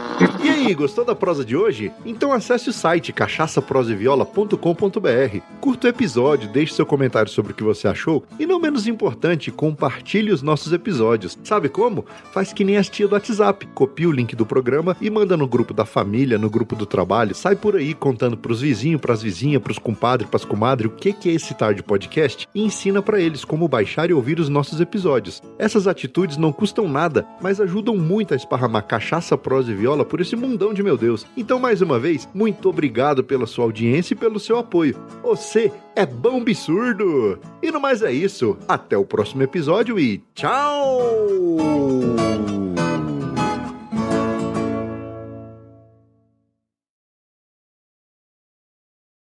gostou da prosa de hoje? Então acesse o site cachaçaproseviola.com.br, curta o episódio, deixe seu comentário sobre o que você achou e, não menos importante, compartilhe os nossos episódios. Sabe como? Faz que nem as tia do WhatsApp, copia o link do programa e manda no grupo da família, no grupo do trabalho, sai por aí contando pros vizinhos, pras vizinhas, pros compadres, pras comadres o que que é esse tarde podcast e ensina pra eles como baixar e ouvir os nossos episódios. Essas atitudes não custam nada, mas ajudam muito a esparramar cachaça, prosa e viola por esse mundão de meu Deus. Então, mais uma vez, muito obrigado pela sua audiência e pelo seu apoio. Você é bom absurdo! E no mais é isso. Até o próximo episódio e tchau!